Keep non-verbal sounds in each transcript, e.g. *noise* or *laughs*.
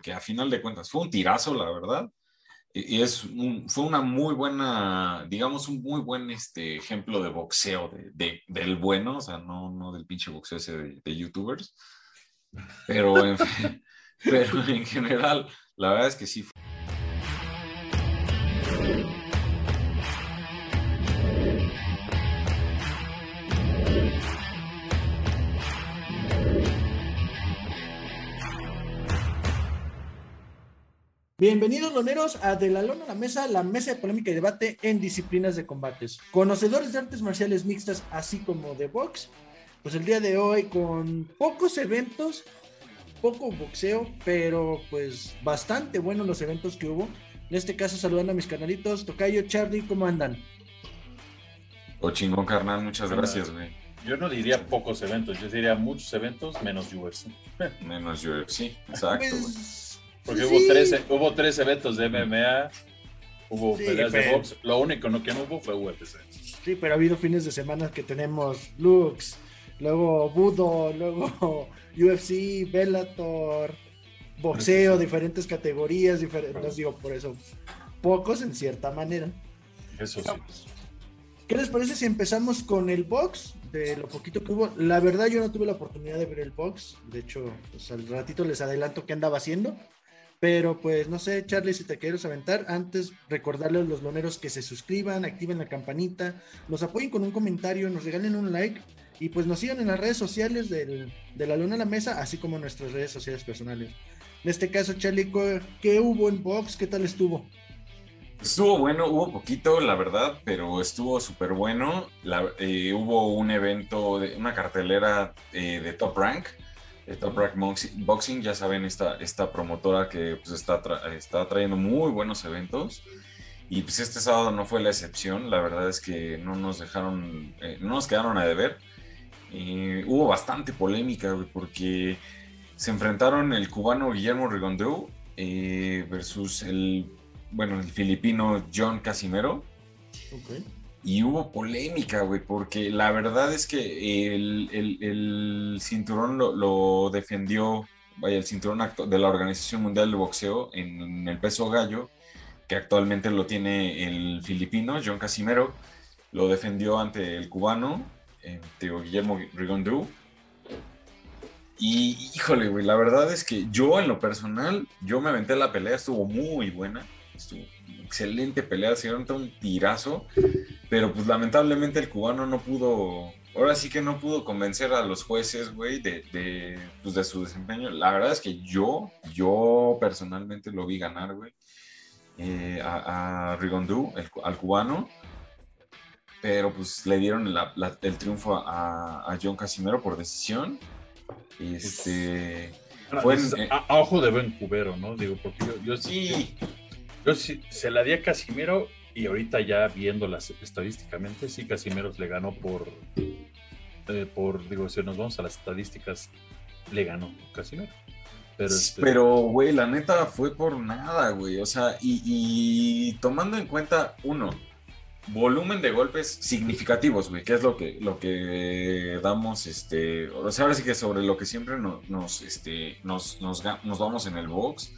porque a final de cuentas fue un tirazo, la verdad. Y es fue una muy buena, digamos, un muy buen este, ejemplo de boxeo, de, del bueno, o sea, no, no del pinche boxeo ese de, youtubers. Pero en, *laughs* pero en general, la verdad es que sí. Bienvenidos, loneros, a De la Lona a la Mesa, la mesa de polémica y debate en disciplinas de combates. Conocedores de artes marciales mixtas, así como de box. Pues el día de hoy, con pocos eventos, poco boxeo, pero pues bastante buenos los eventos que hubo. En este caso, saludando a mis canalitos. Tocayo, Charlie, ¿cómo andan? O oh, chingón, carnal, muchas gracias, güey. Yo no diría pocos eventos, yo diría muchos eventos menos UFC. menos UFC, *laughs* exacto, pues, Porque hubo, tres, hubo tres eventos de MMA, hubo peleas de box, lo único no, que no hubo fue UFC. Sí, pero ha habido fines de semana que tenemos Lux, luego Budo, luego *laughs* UFC, Bellator, boxeo, diferentes categorías, diferentes, digo por eso, pocos en cierta manera. Eso sí. ¿Qué les parece si empezamos con el box? De lo poquito que hubo. La verdad, yo no tuve la oportunidad de ver el box. De hecho, pues al ratito les adelanto qué andaba haciendo. Pero pues no sé, Charlie, si te quieres aventar, antes recordarles a los loneros que se suscriban, activen la campanita, nos apoyen con un comentario, nos regalen un like y pues nos sigan en las redes sociales de la Luna a la Mesa, así como en nuestras redes sociales personales. En este caso, Charlie, ¿qué hubo en Box? ¿Qué tal estuvo? Estuvo bueno, hubo poquito, la verdad, pero estuvo súper bueno. Eh, hubo un evento, de, una cartelera eh, de Top Rank Top Rank Boxing, ya saben, esta, esta promotora que pues, está, está trayendo muy buenos eventos. Y pues este sábado no fue la excepción. La verdad es que no nos dejaron, eh, no nos quedaron a deber. hubo bastante polémica, porque se enfrentaron el cubano Guillermo Rigondeu eh, versus el, bueno, el filipino John Casimero. Okay. Y hubo polémica, güey, porque la verdad es que el, cinturón lo, defendió, vaya, el cinturón de la Organización Mundial de Boxeo en, el peso gallo, que actualmente lo tiene el filipino, John Casimero, lo defendió ante el cubano, eh, Guillermo Rigondru. Y híjole, güey, la verdad es que yo en lo personal, yo me aventé la pelea, estuvo muy buena, estuvo excelente pelea, se dieron un tirazo, pero pues lamentablemente el cubano no pudo, ahora sí que no pudo convencer a los jueces, güey, de, de, pues, de su desempeño. La verdad es que yo, yo personalmente lo vi ganar, güey, eh, a, a Rigondú, al cubano, pero pues le dieron el triunfo a, a, John Casimero por decisión. Este... Fue a, ojo de buen cubero, ¿no? Digo, porque yo, yo sí yo sí, se la di a Casimiro y ahorita ya viéndolas estadísticamente, sí, Casimiro le ganó por, eh, por, digo, si nos vamos a las estadísticas, le ganó Casimiro. Pero, este, pero, güey, la neta fue por nada, güey. O sea, y, tomando en cuenta, uno, volumen de golpes significativos, güey, que es lo que, lo que damos, este, o sea, ahora sí que sobre lo que siempre nos, este, nos, nos, nos vamos en el box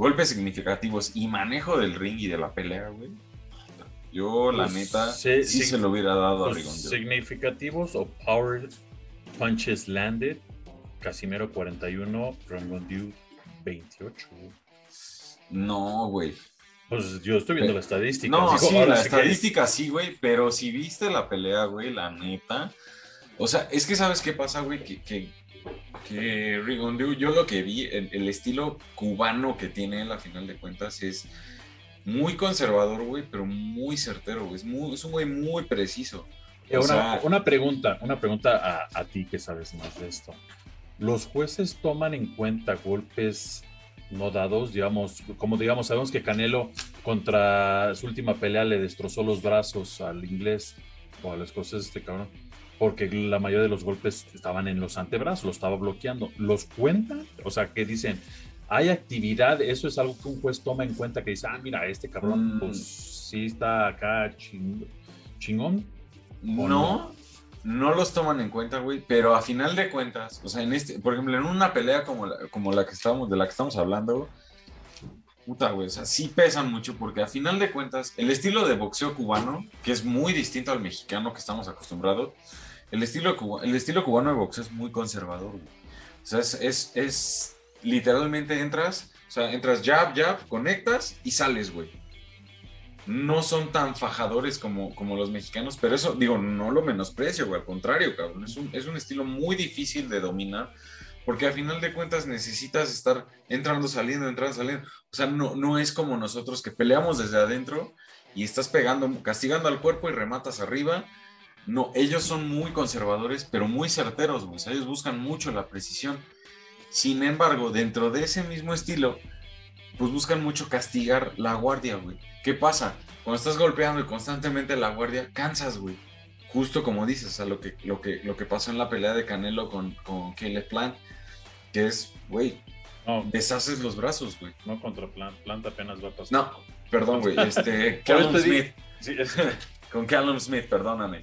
golpes significativos y manejo del ring y de la pelea, güey. Yo, la pues, neta, sí, se lo hubiera dado a Rigon. Significativos o power punches landed. Casimero 41, Rigondeau 28. No, güey. Pues yo estoy viendo la estadística. No, sí, la estadística sí, güey. Pero si viste la pelea, güey, la neta. O sea, es que sabes qué pasa, güey, que que Rigondeau, yo lo que vi, el, estilo cubano que tiene a final de cuentas es muy conservador, güey, pero muy certero, güey. Es, muy, es un güey muy preciso. una, pregunta, una pregunta a, ti que sabes más de esto. ¿Los jueces toman en cuenta golpes no dados? Digamos, como digamos, sabemos que Canelo contra su última pelea le destrozó los brazos al inglés o a las cosas este cabrón porque la mayoría de los golpes estaban en los antebrazos, lo estaba bloqueando. ¿Los cuenta? O sea, que dicen, hay actividad, eso es algo que un juez toma en cuenta, que dice, ah, mira, este cabrón, mm. pues sí está acá chingón. No, no los toman en cuenta, güey, pero a final de cuentas, o sea, en este, por ejemplo, en una pelea como la, como la que estamos, de la que estamos hablando, puta, güey, o sea, sí pesan mucho porque a final de cuentas, el estilo de boxeo cubano, que es muy distinto al mexicano que estamos acostumbrados, el estilo, el estilo cubano de boxeo es muy conservador, güey. O sea, es, es, literalmente entras, o sea, entras jab, jab, conectas y sales, güey. No son tan fajadores como, como los mexicanos, pero eso, digo, no lo menosprecio, güey, al contrario, cabrón, es un, es un estilo muy difícil de dominar, porque al final de cuentas necesitas estar entrando, saliendo, entrando, saliendo, o sea, no, no es como nosotros que peleamos desde adentro y estás pegando, castigando al cuerpo y rematas arriba, no, ellos son muy conservadores, pero muy certeros, güey, ellos buscan mucho la precisión, sin embargo, dentro de ese mismo estilo, pues buscan mucho castigar la guardia, güey. ¿Qué pasa? Cuando estás golpeando y constantemente la guardia, cansas, güey. Justo como dices, o sea, lo que, lo que, lo que pasó en la pelea de Canelo con, con Caleb Plant, que es, güey, deshaces los brazos, güey. No contra Plant, Plant apenas va a pasar. No, perdón, güey, este, *laughs* Smith. Con Callum Smith, perdóname.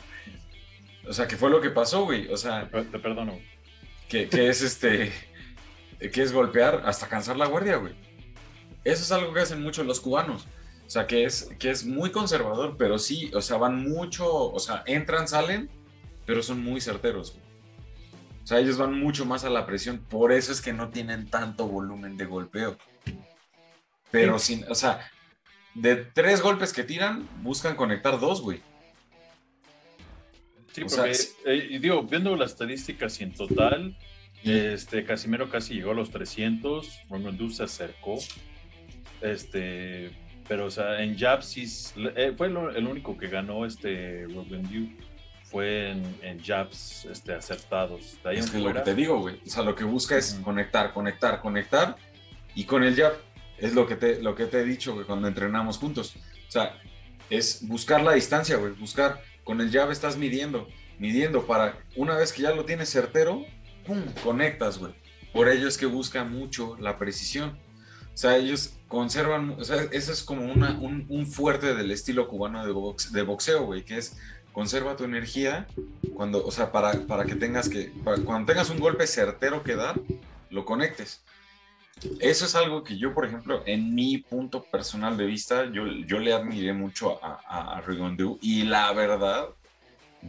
O sea, ¿qué fue lo que pasó, güey? O sea... Te, te perdono. Que, que es este... Que es golpear hasta cansar la guardia, güey. Eso es algo que hacen mucho los cubanos. O sea, que es, que es muy conservador, pero sí, o sea, van mucho, o sea, entran, salen, pero son muy certeros. O sea, ellos van mucho más a la presión, por eso es que no tienen tanto volumen de golpeo. Pero sin, o sea, de tres golpes que tiran, buscan conectar dos, güey. Sí, porque, eh, digo, viendo las estadísticas y en total, este, Casimero casi llegó a los 300, Romandú se acercó, este, pero, o sea, en jabs eh, fue el único que ganó este Robin Fue en, jabs este, acertados. es lo que te digo, güey. O sea, lo que busca es conectar, conectar, conectar. Y con el jab, es lo que te, lo que te he dicho, güey, cuando entrenamos juntos. O sea, es buscar la distancia, güey. Buscar. Con el jab estás midiendo, midiendo para una vez que ya lo tienes certero, ¡pum! Conectas, güey. Por ello es que busca mucho la precisión. O sea, ellos conservan, o sea, eso es como una, un, fuerte del estilo cubano de, de boxeo, güey, que es conserva tu energía cuando, o sea, para, para que tengas que, cuando tengas un golpe certero que dar, lo conectes. Eso es algo que yo, por ejemplo, en mi punto personal de vista, yo, yo le admiré mucho a, a, Rigondeau y la verdad,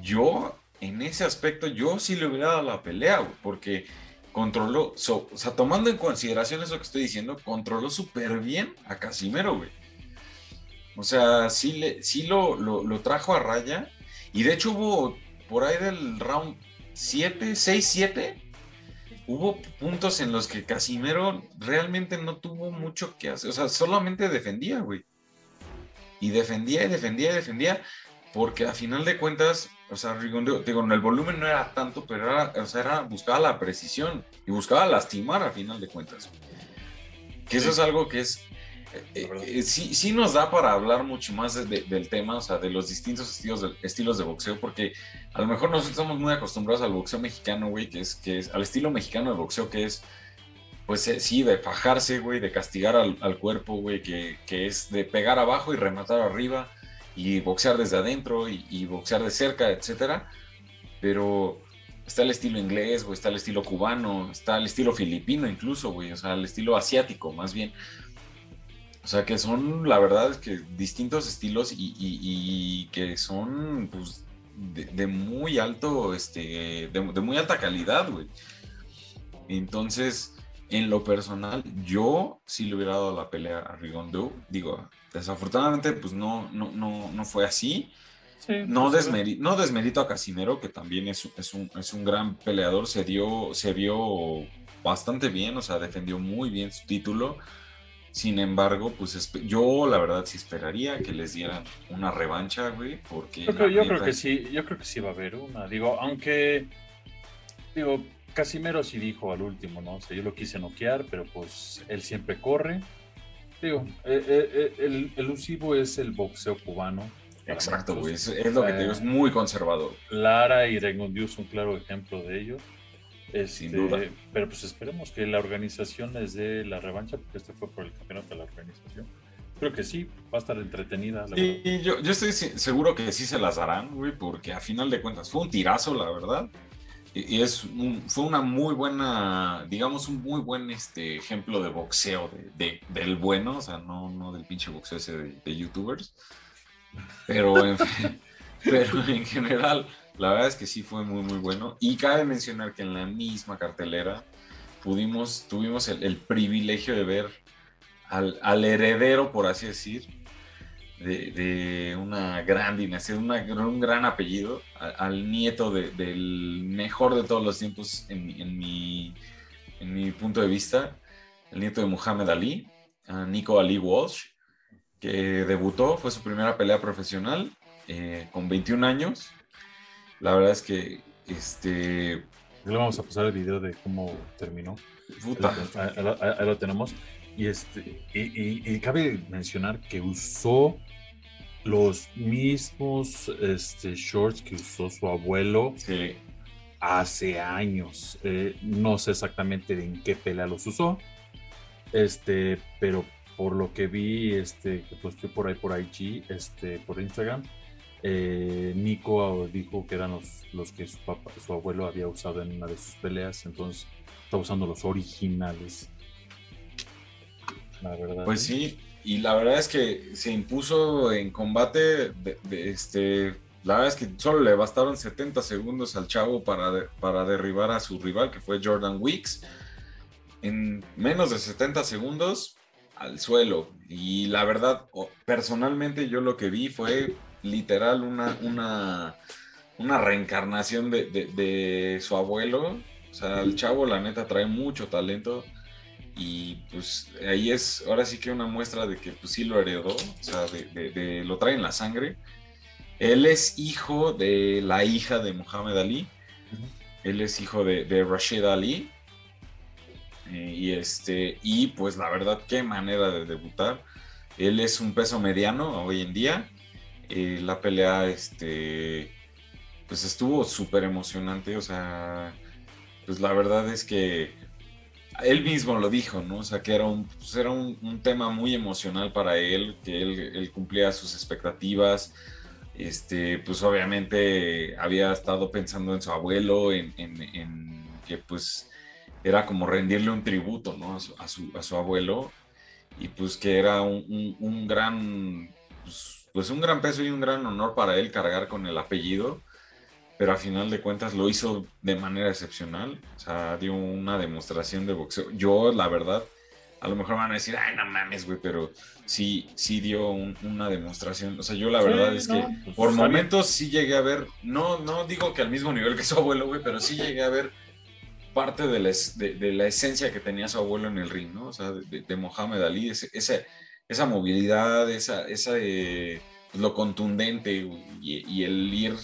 yo en ese aspecto, yo sí le hubiera dado la pelea, porque controló, o sea, tomando en consideración eso que estoy diciendo, controló súper bien a Casimero, güey. O sea, sí, le, sí lo, lo, trajo a raya. Y de hecho hubo por ahí del round 7, 6, 7, hubo puntos en los que Casimero realmente no tuvo mucho que hacer. O sea, solamente defendía, güey. Y defendía y defendía y defendía. Porque a final de cuentas, o sea, Rigondeaux, digo, el volumen no era tanto, pero era, o sea, era, buscaba la precisión y buscaba lastimar a final de cuentas. Que eso es algo que es, eh, eh, sí, sí, nos da para hablar mucho más del tema, o sea, de los distintos estilos de, estilos de boxeo, porque a lo mejor nosotros estamos muy acostumbrados al boxeo mexicano, güey, que es, que es al estilo mexicano de boxeo, que es, pues eh, sí, de fajarse, güey, de castigar al, al cuerpo, güey, que, que es de pegar abajo y rematar arriba y boxear desde adentro y, boxear de cerca, etcétera. Pero está el estilo inglés, güey, está el estilo cubano, está el estilo filipino incluso, güey, o sea, el estilo asiático más bien. O sea, que son, la verdad, es que distintos estilos y, que son, pues, de, muy alto, este, de, muy alta calidad, güey. Entonces, en lo personal, yo sí le hubiera dado la pelea a Rigondo. Digo, desafortunadamente, pues no, no, no, no fue así. no, pues, no desmerito a Casimero, que también es, es, un, es un gran peleador. Se, dio, se vio bastante bien, o sea, defendió muy bien su título. Sin embargo, pues yo la verdad sí esperaría que les dieran una revancha, güey, porque... Yo creo, yo creo que sí, yo creo que sí va a haber una. Digo, aunque... Digo, Casimero sí dijo al último, ¿no? O sea, yo lo quise noquear, pero pues él siempre corre. Digo, eh, eh, eh, el, elusivo es el boxeo cubano. Exacto, güey. Es, lo que te digo, es muy conservador. Lara y Rengundiu es un claro ejemplo de ello. Sin duda. Este, pero pues esperemos que la organización les dé la revancha, porque este fue por el campeonato de la organización. Creo que sí, va a estar entretenida. y yo, yo estoy seguro que sí se las darán, güey, porque a final de cuentas fue un tirazo, la verdad. Y, es fue una muy buena, digamos, un muy buen este, ejemplo de boxeo, de, del bueno, o sea, no, no del pinche boxeo ese de, youtubers. Pero en, *laughs* pero en general, la verdad es que sí fue muy, muy bueno. Y cabe mencionar que en la misma cartelera pudimos, tuvimos el, privilegio de ver al, al, heredero, por así decir, de, una gran dinastía, de un gran apellido, al, nieto del mejor de todos los tiempos en, mi, en mi punto de vista, el nieto de Muhammad Ali, Nico Ali Walsh, que debutó, fue su primera pelea profesional eh, con 21 años. La verdad es que este... Le vamos a pasar el video de cómo terminó. Ahí, lo tenemos. Y, este, y, cabe mencionar que usó los mismos este, shorts que usó su abuelo hace años. Eh, no sé exactamente en qué pelea los usó, este, pero por lo que vi, este, que estoy por ahí por IG, este, por Instagram, eh, Nico dijo que eran los, los que su, papá, su abuelo había usado en una de sus peleas, entonces está usando los originales. La verdad. Pues sí, y la verdad es que se impuso en combate, de, este, la verdad es que solo le bastaron 70 segundos al chavo para, para derribar a su rival, que fue Jordan Weeks. En menos de 70 segundos al suelo. Y la verdad, personalmente yo lo que vi fue literal una, una, una reencarnación de, de su abuelo. O sea, el chavo la neta trae mucho talento y pues ahí es ahora sí que una muestra de que pues sí lo heredó, o sea, de, lo trae en la sangre. Él es hijo de la hija de Muhammad Ali, él es hijo de, Rashid Ali, eh, y este, y pues la verdad, qué manera de debutar. Él es un peso mediano hoy en día. La pelea, este, pues estuvo súper emocionante. O sea, pues la verdad es que él mismo lo dijo, ¿no? O sea, que era un, pues, era un, tema muy emocional para él, que él, cumplía sus expectativas. Este, pues obviamente había estado pensando en su abuelo, en, que pues era como rendirle un tributo, ¿no? A su, abuelo. Y pues que era un, gran, pues, pues, un gran peso y un gran honor para él cargar con el apellido pero a final de cuentas lo hizo de manera excepcional. O sea, dio una demostración de boxeo. Yo, la verdad, a lo mejor van a decir, ay, no mames, güey, pero sí, sí dio una demostración. O sea, yo la verdad es que pues, por momentos sí llegué a ver, no, no digo que al mismo nivel que su abuelo, güey, pero sí llegué a ver parte de la, de, la esencia que tenía su abuelo en el ring, ¿no? O sea, de, Mohamed Ali, ese, esa movilidad, esa, esa eh, lo contundente y, y el ir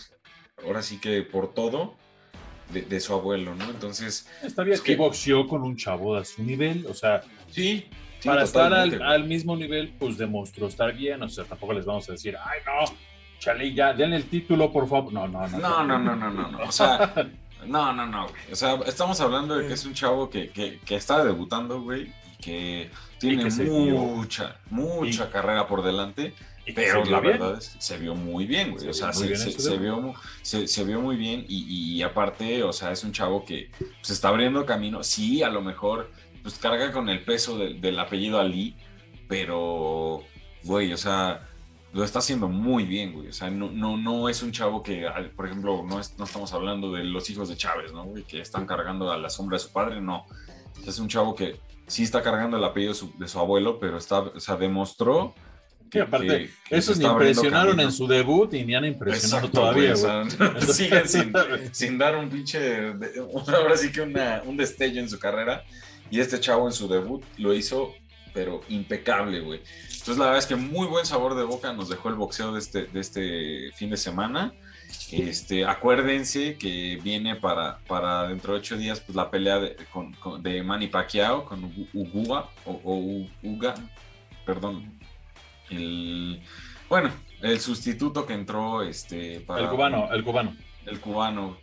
ahora sí que por todo de, su abuelo, ¿no? Entonces. Está bien pues, que boxeó con un chavo a su nivel, o sea. Sí. para estar al, mismo nivel, pues demostró estar bien, o sea, tampoco les vamos a decir, ay, no, chale, ya, denle el título, por favor. No, no, no. No, no, no, no, no, no. O sea, *laughs* no, no, no, güey. O sea, estamos hablando de que es un chavo que, que, que está debutando, güey, que tiene mucha, mucha carrera por delante pero la verdad es se vio muy bien, güey. o sea, se, vio, se, vio muy bien y, aparte, o sea, es un chavo que se pues, está abriendo camino. Sí, a lo mejor, pues carga con el peso del apellido Ali, pero, güey, o sea, lo está haciendo muy bien, güey. O sea, no, no, no es un chavo que, por ejemplo, no, no estamos hablando de los hijos de Chávez, ¿no? Güey, que están cargando a la sombra de su padre, no. Es un chavo que sí está cargando el apellido de su, de su abuelo, pero está, o sea, demostró aparte, esos ni impresionaron en su debut y ni han impresionado todavía. *laughs* siguen *laughs* sin, dar un pinche, ahora sí que un destello en su carrera. Y este chavo en su debut lo hizo, pero impecable, güey. Entonces, la verdad es que muy buen sabor de boca nos dejó el boxeo de este, de este fin de semana. Este, acuérdense que viene para, para dentro de ocho días pues, la pelea de, con, de Manny Pacquiao con o, o Uga, perdón, el, bueno, el sustituto que entró este, para... El cubano, el cubano. El cubano.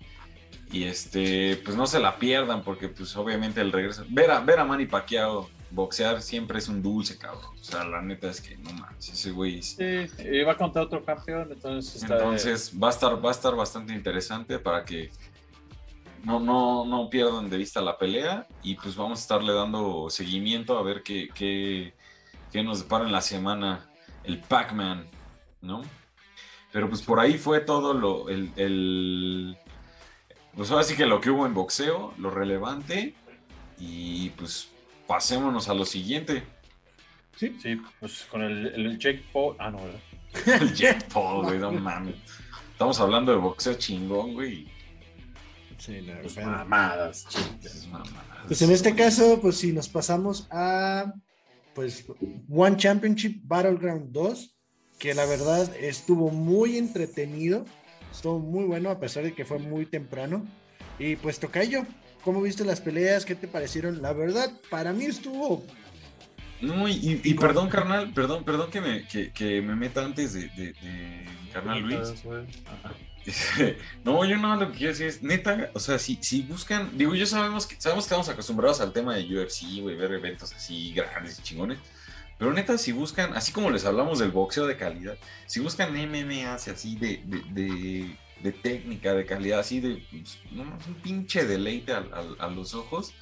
Y este, pues no se la pierdan porque pues obviamente el regreso... Ver a, ver a Manny Pacquiao boxear siempre es un dulce, cabrón. O sea, la neta es que no mames, ese güey. Sí, iba contra otro campeón, entonces. Entonces va a estar, va a estar bastante interesante para que no, no, no pierdan de vista la pelea y pues vamos a estarle dando seguimiento a ver qué, qué, qué nos depara en la semana el Pac-Man, ¿no? Pero pues por ahí fue todo lo, el, el, pues ahora sí que lo que hubo en boxeo, lo relevante y pues pasémonos a lo siguiente. Sí, sí, pues con el, el Jake Paul, ah no, ¿verdad? *laughs* el Jake Paul, güey, no mames. Estamos hablando de boxeo chingón, güey. Sí, la Pues verdad. mamadas, Esas mamadas. Pues en este caso, pues si nos pasamos a pues One Championship Battleground 2, que la verdad estuvo muy entretenido, estuvo muy bueno a pesar de que fue muy temprano. Y pues Tocayo, ¿cómo viste las peleas? ¿Qué te parecieron? La verdad, para mí estuvo No, y, y- y perdón, carnal, perdón, perdón que me, que, que me meta antes de, de- de mi carnal Luis. *laughs* No, yo no, lo que quiero decir es, neta, o sea, si, si buscan, digo, yo sabemos que, sabemos que estamos acostumbrados al tema de UFC, güey, ver eventos así grandes y chingones, pero neta, si buscan, así como les hablamos del boxeo de calidad, si buscan MMA así de, de, de, de técnica, de calidad, así de, pues, no un pinche deleite al- al- a, los ojos,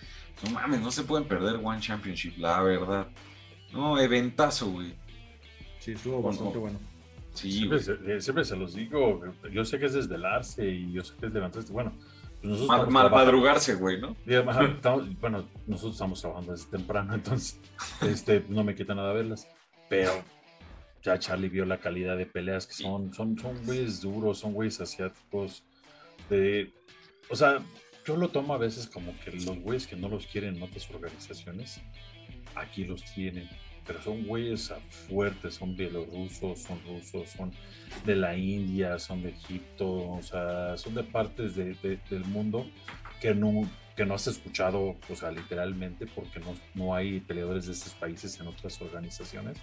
no mames, no se pueden perder One Championship, la verdad. No, eventazo, güey. Sí, estuvo bastante bueno. Sí, Siempre güey. se, eh, siempre se los digo, yo sé que es desvelarse y yo sé que es levantarse. Bueno, pues nosotros Mal, mal madrugarse, güey, ¿no? y además, *laughs* estamos- bueno, nosotros estamos trabajando desde temprano, *laughs* entonces este, no me quita nada verlas. Pero ya Charlie vio la calidad de peleas que son, son, son güeyes duros, son güeyes asiáticos. De, o sea, yo lo tomo a veces como que los güeyes que no los quieren en otras organizaciones, aquí los tienen. Pero son güeyes fuertes, son bielorrusos, son rusos, son de la India, son de Egipto, o sea, son de partes de- de- del mundo que no, que no has escuchado, o sea, literalmente, porque no, no hay peleadores de estos países en otras organizaciones,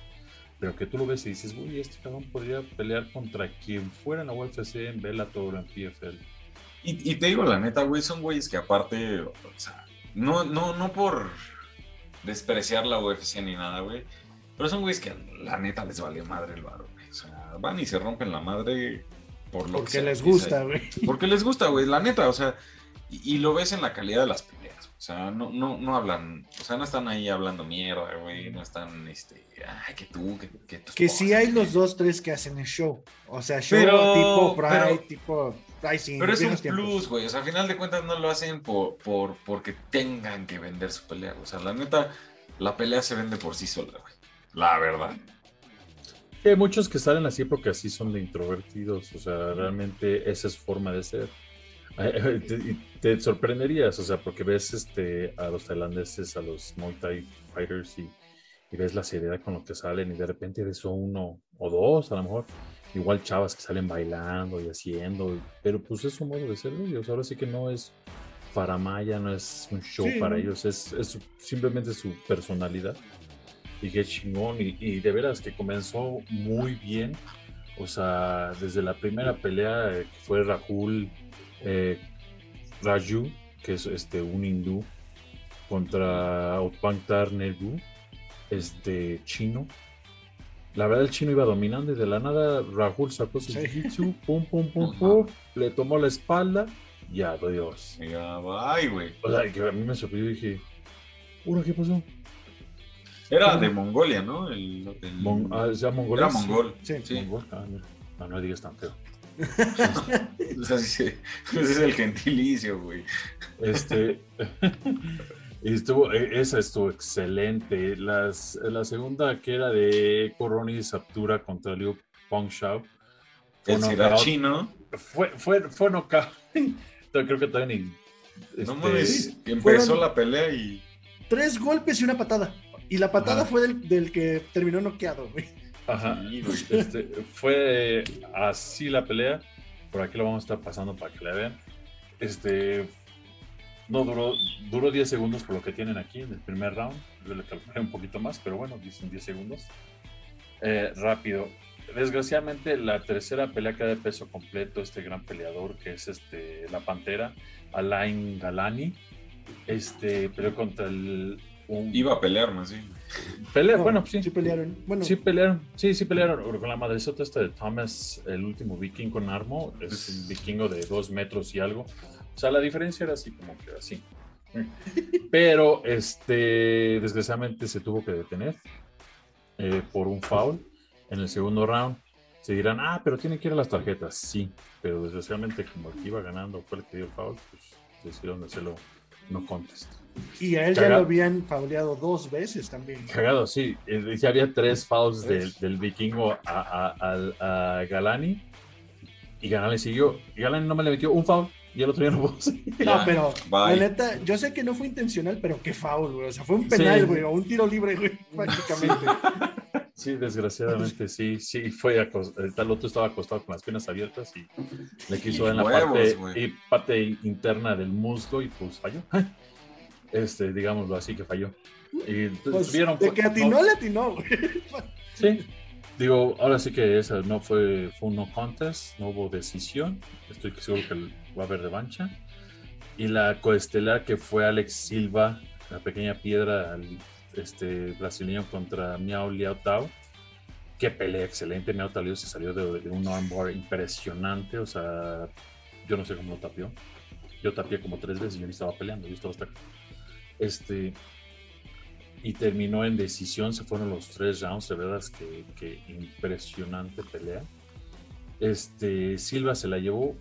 pero que tú lo ves y dices, uy, este cabrón podría pelear contra quien fuera en la UFC, en Bellator, en PFL. Y, y te digo la neta, güey, son güeyes que aparte, o sea, no, no, no por despreciar la UFC ni nada, güey, pero son güeyes que la neta les vale madre el varo, güey. O sea, van y se rompen la madre por lo que Porque sea, les gusta, güey. Porque les gusta, güey, la neta, o sea, y, y lo ves en la calidad de las. O sea, no, no, no hablan, o sea, no están ahí hablando mierda, güey, no están, este, ay, que tú, que, que tu Que sí hay los dos, tres que hacen el show. O sea, show Pero- tipo Pride, pero- tipo Rising. Pero es un tiempos. plus, güey. O sea, a final de cuentas no lo hacen por, por, porque tengan que vender su pelea. O sea, la neta, la pelea se vende por sí sola, güey. La verdad. Sí, hay muchos que salen así porque así son de introvertidos, o sea, realmente esa es su forma de ser. *laughs* Te, y te sorprenderías, o sea, porque ves este, a los tailandeses, a los Muay Thai fighters y, y ves la seriedad con lo que salen y de repente ves uno o dos a lo mejor, igual chavas que salen bailando y haciendo, pero pues es su modo de ser ellos, ahora sí que no es faramaya, no es un show Sí, para ¿no? ellos, es, es simplemente su personalidad y qué chingón. Y, y de veras que comenzó muy bien. O sea, desde la primera pelea eh, que fue Rahul eh, Raju, que es este, un hindú, contra Utpankar Nergu, este chino. La verdad, el chino iba dominando y de la nada Rahul sacó su Sí. jiu-jitsu, pum, pum, pum, pum, le tomó la espalda y adiós. Mira, bye, güey. O sea, que a mí me sorprendió y dije, ¿Ura qué pasó? Era de Mongolia, ¿no? El, el- Mon- ah, ¿es ya mongol? era mongol. Sí. Sí. Mongol, ah. No, no digas tan feo. *laughs* O sea, sí, sí. Ese es el gentilicio, güey. Este. y *laughs* estuvo, e- esa estuvo excelente. Las, la segunda, que era de Coroni Saptura contra Liu Pongshao. El knockout. sirachino. Fue, fue, fue knockout. *laughs* Creo que todavía ni. No este, mames. Empezó la pelea y. Tres golpes y una patada. Y la patada Ajá. fue del, del que terminó noqueado, güey. Ajá. Güey. Este, fue así la pelea. Por aquí lo vamos a estar pasando para que la vean. Este no duró, duró 10 segundos por lo que tienen aquí en el primer round. Yo le calculé un poquito más, pero bueno, dicen 10 segundos. Eh, rápido. Desgraciadamente, la tercera pelea queda de peso completo. Este gran peleador que es este la pantera, Alain Galani. Este peleó contra el un- Iba a pelear más bien. Pelea, No, bueno, sí. Sí pelearon. Bueno, Sí pelearon, sí, sí pelearon con la madresota esta de Thomas, el último viking con Armo, es un vikingo de dos metros y algo. O sea, la diferencia era así como que así. Pero, este, desgraciadamente se tuvo que detener eh, por un foul en el segundo round. Se dirán, ah, pero tiene que ir a las tarjetas. Sí, pero desgraciadamente como el que iba ganando fue el que dio el foul, pues decidieron hacerlo no contest. Y a él ya Cagado. lo habían fauleado dos veces también. Cagado, sí. Eh, Ya había tres fouls del, del vikingo a, a- al- a Galani. Y Galani siguió. Y Galani no me le metió un foul. Y el otro ya no pudo seguir. *laughs* No, Ya, pero bye. la neta, yo sé que no fue intencional, pero qué foul, güey. O sea, fue un penal, Sí. güey, o un tiro libre, güey, *laughs* prácticamente. Sí, desgraciadamente, sí, sí. Fue el tal otro estaba acostado con las piernas abiertas y le quiso Y dar en la huevos, parte, y parte interna del muslo y pues falló. *laughs* Este, digámoslo así, que falló. Y Pues, tuvieron- de que atinó, le atinó, güey. Sí, digo, ahora sí que esa no fue, fue un no contest, no hubo decisión. Estoy seguro que va a haber revancha. Y la coestelar que fue Alex Silva, la pequeña piedra este, brasileño contra Miao Liao Tao. Qué pelea excelente. Miao Tao se salió de, de un armbar impresionante. O sea, yo no sé cómo lo tapió. Yo tapié como tres veces y yo ni estaba peleando. Yo estaba hasta este y terminó en decisión, se fueron los tres rounds, de verdad es que, que impresionante pelea. Este, Silva se la llevó.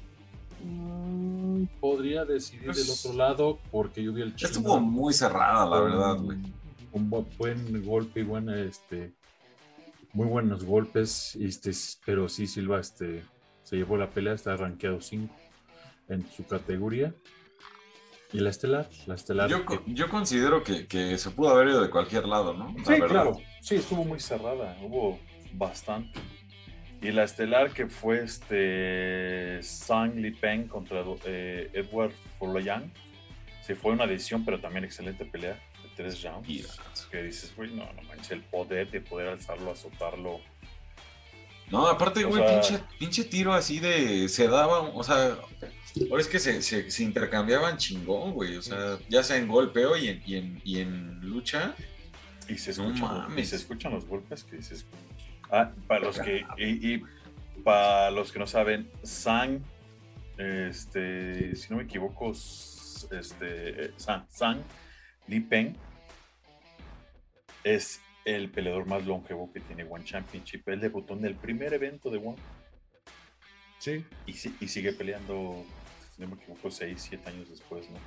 Mm, podría decidir del Pues, otro lado porque yo vi el chino Estuvo muy cerrada, la verdad, güey. Un bu- buen golpe y buena, este, muy buenos golpes, este, pero sí, Silva este, se llevó la pelea, está rankeado 5 en su categoría. Y la estelar, la estelar. Yo, que- yo considero que, que se pudo haber ido de cualquier lado, ¿no? La Sí, verdad. claro. Sí, estuvo muy cerrada. Hubo bastante. Y la estelar que fue este Sang Li Peng contra eh, Edward Foloyang. Se fue una decisión, pero también excelente pelea de tres rounds. Que dices, güey, no, no manches, el poder de poder alzarlo, azotarlo. No, aparte, güey, sea- pinche, pinche tiro así de. Se daban, o sea. Ahora es que se, se, se intercambiaban chingón, güey. O sea, ya sea en golpeo y en, y en, y en lucha. Y se No escuchan, y mames. se escuchan los golpes que dices. Ah, para los que. Y, y para los que no saben, Sang, este, si no me equivoco, este, eh, Sang, Sang Li Peng es el peleador más longevo que tiene One Championship. Él debutó en el primer evento de One Sí, y, y sigue peleando, si no me equivoco, 6, 7 años después, ¿no?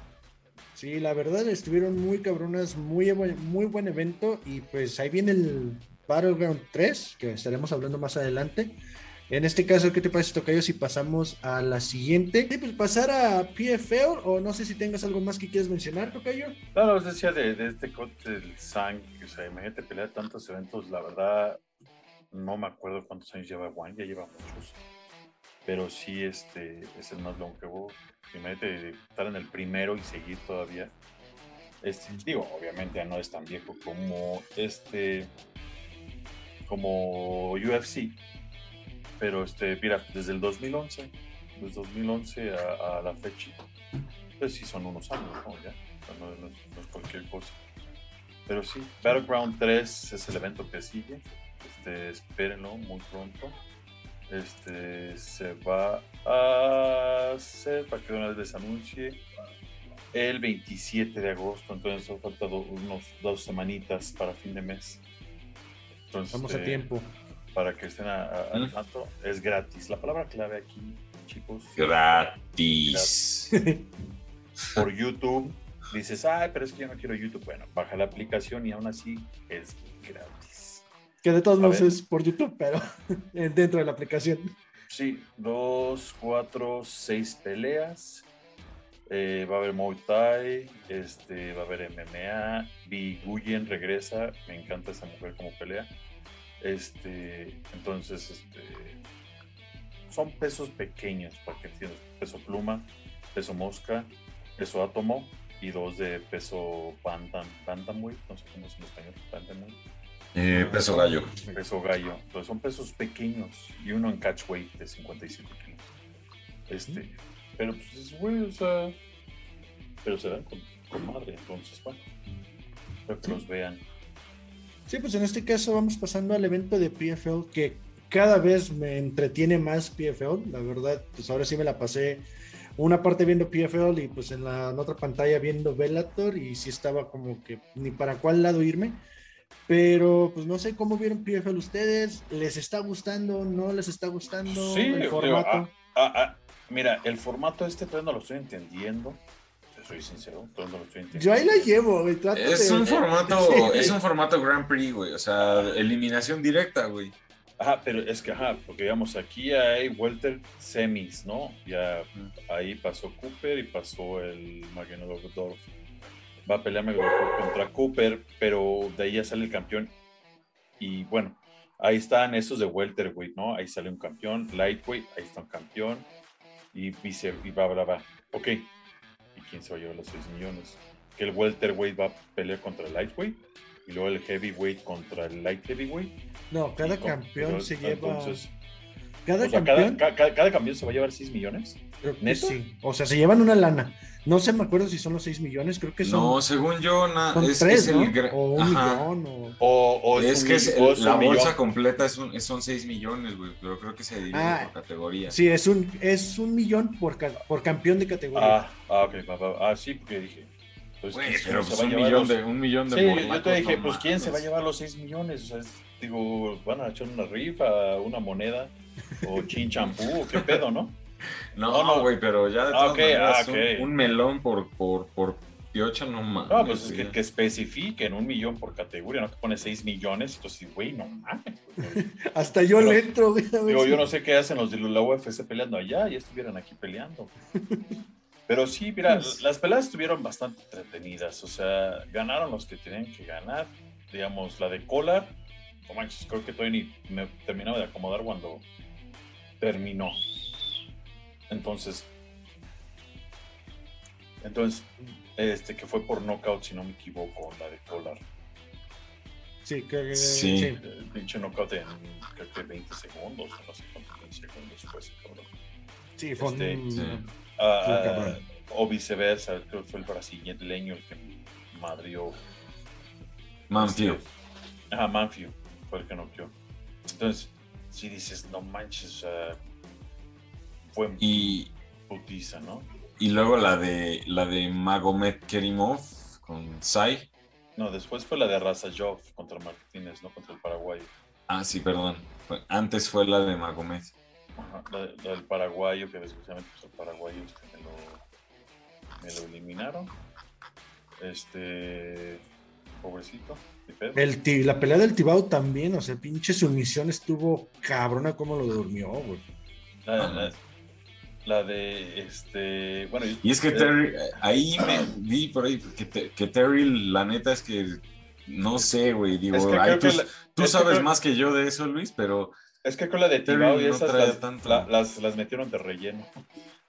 sí, la verdad estuvieron muy cabronas, muy buen, muy buen evento y pues ahí viene el Battleground 3, que estaremos hablando más adelante. En este caso, ¿qué te parece, Tocayo, si pasamos a la siguiente? Sí, pues pasar a PFL o no sé si tengas algo más que quieras mencionar, Tocayo. No, no, os decía de, este corte del Sang, o sea, imagínate pelear tantos eventos, la verdad, no me acuerdo cuántos años lleva Juan, ya lleva muchos, pero sí este, es el más longevo. Imagínate estar en el primero y seguir todavía. Digo, obviamente ya no es tan viejo como este, como UFC, pero este, mira, desde el 2011, desde 2011 a, a la fecha, pues sí son unos años, ¿no? Ya, no, no no es cualquier cosa. Pero sí, Battleground 3 es el evento que sigue. Este, espérenlo muy pronto. Este se va a hacer para que una vez les anuncie el 27 de agosto. Entonces, falta do- unos dos semanitas para fin de mes. Entonces, Vamos a eh, tiempo. Para que estén a- a- al tanto, es gratis. La palabra clave aquí, chicos, Gratis. *laughs* por YouTube. Dices, ay, pero es que yo no quiero YouTube. Bueno, baja la aplicación y aún así es gratis. Que de todos modos es por YouTube, pero *laughs* dentro de la aplicación. Sí, dos, cuatro, seis peleas. Eh, va a haber Muay Thai, este, va a haber MMA. Vi Guyen regresa, me encanta esa mujer como pelea. Este, entonces, este, son pesos pequeños para que entiendas. Peso pluma, peso mosca, peso átomo y dos de peso bantam, bantamweight, no sé cómo es en español, bantamweight. Eh, peso gallo. Peso gallo. Entonces son pesos pequeños y uno en catch weight de 57 kilos. Este, pero pues es güey, o sea, pero se dan con, con madre, entonces bueno. Espero que los vean. Sí, pues en este caso vamos pasando al evento de PFL que cada vez me entretiene más PFL. La verdad, pues ahora sí me la pasé una parte viendo PFL y pues en la otra pantalla viendo Bellator y sí estaba como que ni para cuál lado irme. Pero pues no sé cómo vieron PFL ustedes, ¿les está gustando? ¿No les está gustando Sí, el digo, formato? ah, ah, ah, mira, el formato este todavía no lo estoy entendiendo. Soy sincero, lo estoy entendiendo. Yo ahí la llevo, güey. trato Es de- un formato, Sí. es un formato Grand Prix, güey. O sea, eliminación directa, güey. Ajá, pero es que, ajá, porque digamos, aquí hay Welter semis, ¿no? Ya ahí pasó Cooper y pasó el Magenodorf. Va a pelear contra Cooper, pero de ahí ya sale el campeón. Y bueno, ahí están esos de welterweight, ¿no? Ahí sale un campeón, lightweight, ahí está un campeón y vice, y va, bla, bla. Ok, ¿y quién se va a llevar los 6 millones? Que el welterweight va a pelear contra el lightweight y luego el heavyweight contra el light heavyweight. No, cada Y con- campeón pero, se lleva. entonces, cada o sea, cada, campeón. ca- ca- cada campeón se va a llevar 6 millones. Creo que ¿Neto? sí. O sea, se llevan una lana. No sé, me acuerdo si son los 6 millones. Creo que son, No, según yo, na- son es, tres, es ¿no? el O un Ajá. millón. O... O, o Es que es mi- el- o es la bolsa millón. completa es un- son 6 millones, güey. Pero creo que se divide Ah, por categoría. Sí, es un, es un millón por, por campeón de categoría. Ah, ah, ok, va, ah, sí, porque dije. Pues, Güey, ¿quién pero pues un millón, los- de, un millón de Sí, yo te dije, no pues ¿quién se va a llevar los 6 millones? O sea, es- digo, van a echar una rifa, una moneda, o chin champú, o qué pedo, ¿no? No, No, güey, pero ya de Ah, todas maneras, un, un melón por, por, por piocha, no mames. No, pues es que, que especifiquen un millón por categoría, no que pone 6 millones, entonces, güey, no mames. *laughs* Hasta yo pero- le entro, güey, Digo, yo no sé qué hacen los de la UFC peleando allá, ya estuvieran aquí peleando. *laughs* Pero sí, mira, Pues- las peleas estuvieron bastante entretenidas, o sea, ganaron los que tenían que ganar. Digamos, la de Collar, no manches, creo que todavía ni me terminaba de acomodar cuando terminó. Entonces, entonces, este que fue por knockout, si no me equivoco, la de Collar. Sí, que, Sí. sí. El pinche knockout en creo que 20 segundos, no sé cuántos segundos fue ese cabrón. Sí, fue un- Este, sí. Ah, Sí, o viceversa, creo que fue el brasileño el que madrió. Manfio. Este, Ajá, Manfio fue el que noqueó. Entonces, si dices, no manches, sea, fue Y, putiza, ¿no? y luego la de la de Magomed Kerimov con Sai. No, después fue la de Razajov contra Martínez, no contra el paraguayo. Ah, sí, perdón. Antes fue la de Magomed. Ajá, la, la del paraguayo, que desgraciadamente pues, el paraguayo este, me, lo, me lo eliminaron. Este, pobrecito. El ti- la pelea del Tibao también, o sea, pinche sumisión estuvo cabrona como lo durmió, güey. La, la- la de este. Bueno, Y es que eh, Terry, ahí me vi por ahí que, te- que Terry, la neta es que no sé, güey. Digo, Es que tú, que la- tú es que sabes creo- más que yo de eso, Luis, pero, Es que con la de Terry y no esas las, tanto. la- las, las metieron de relleno.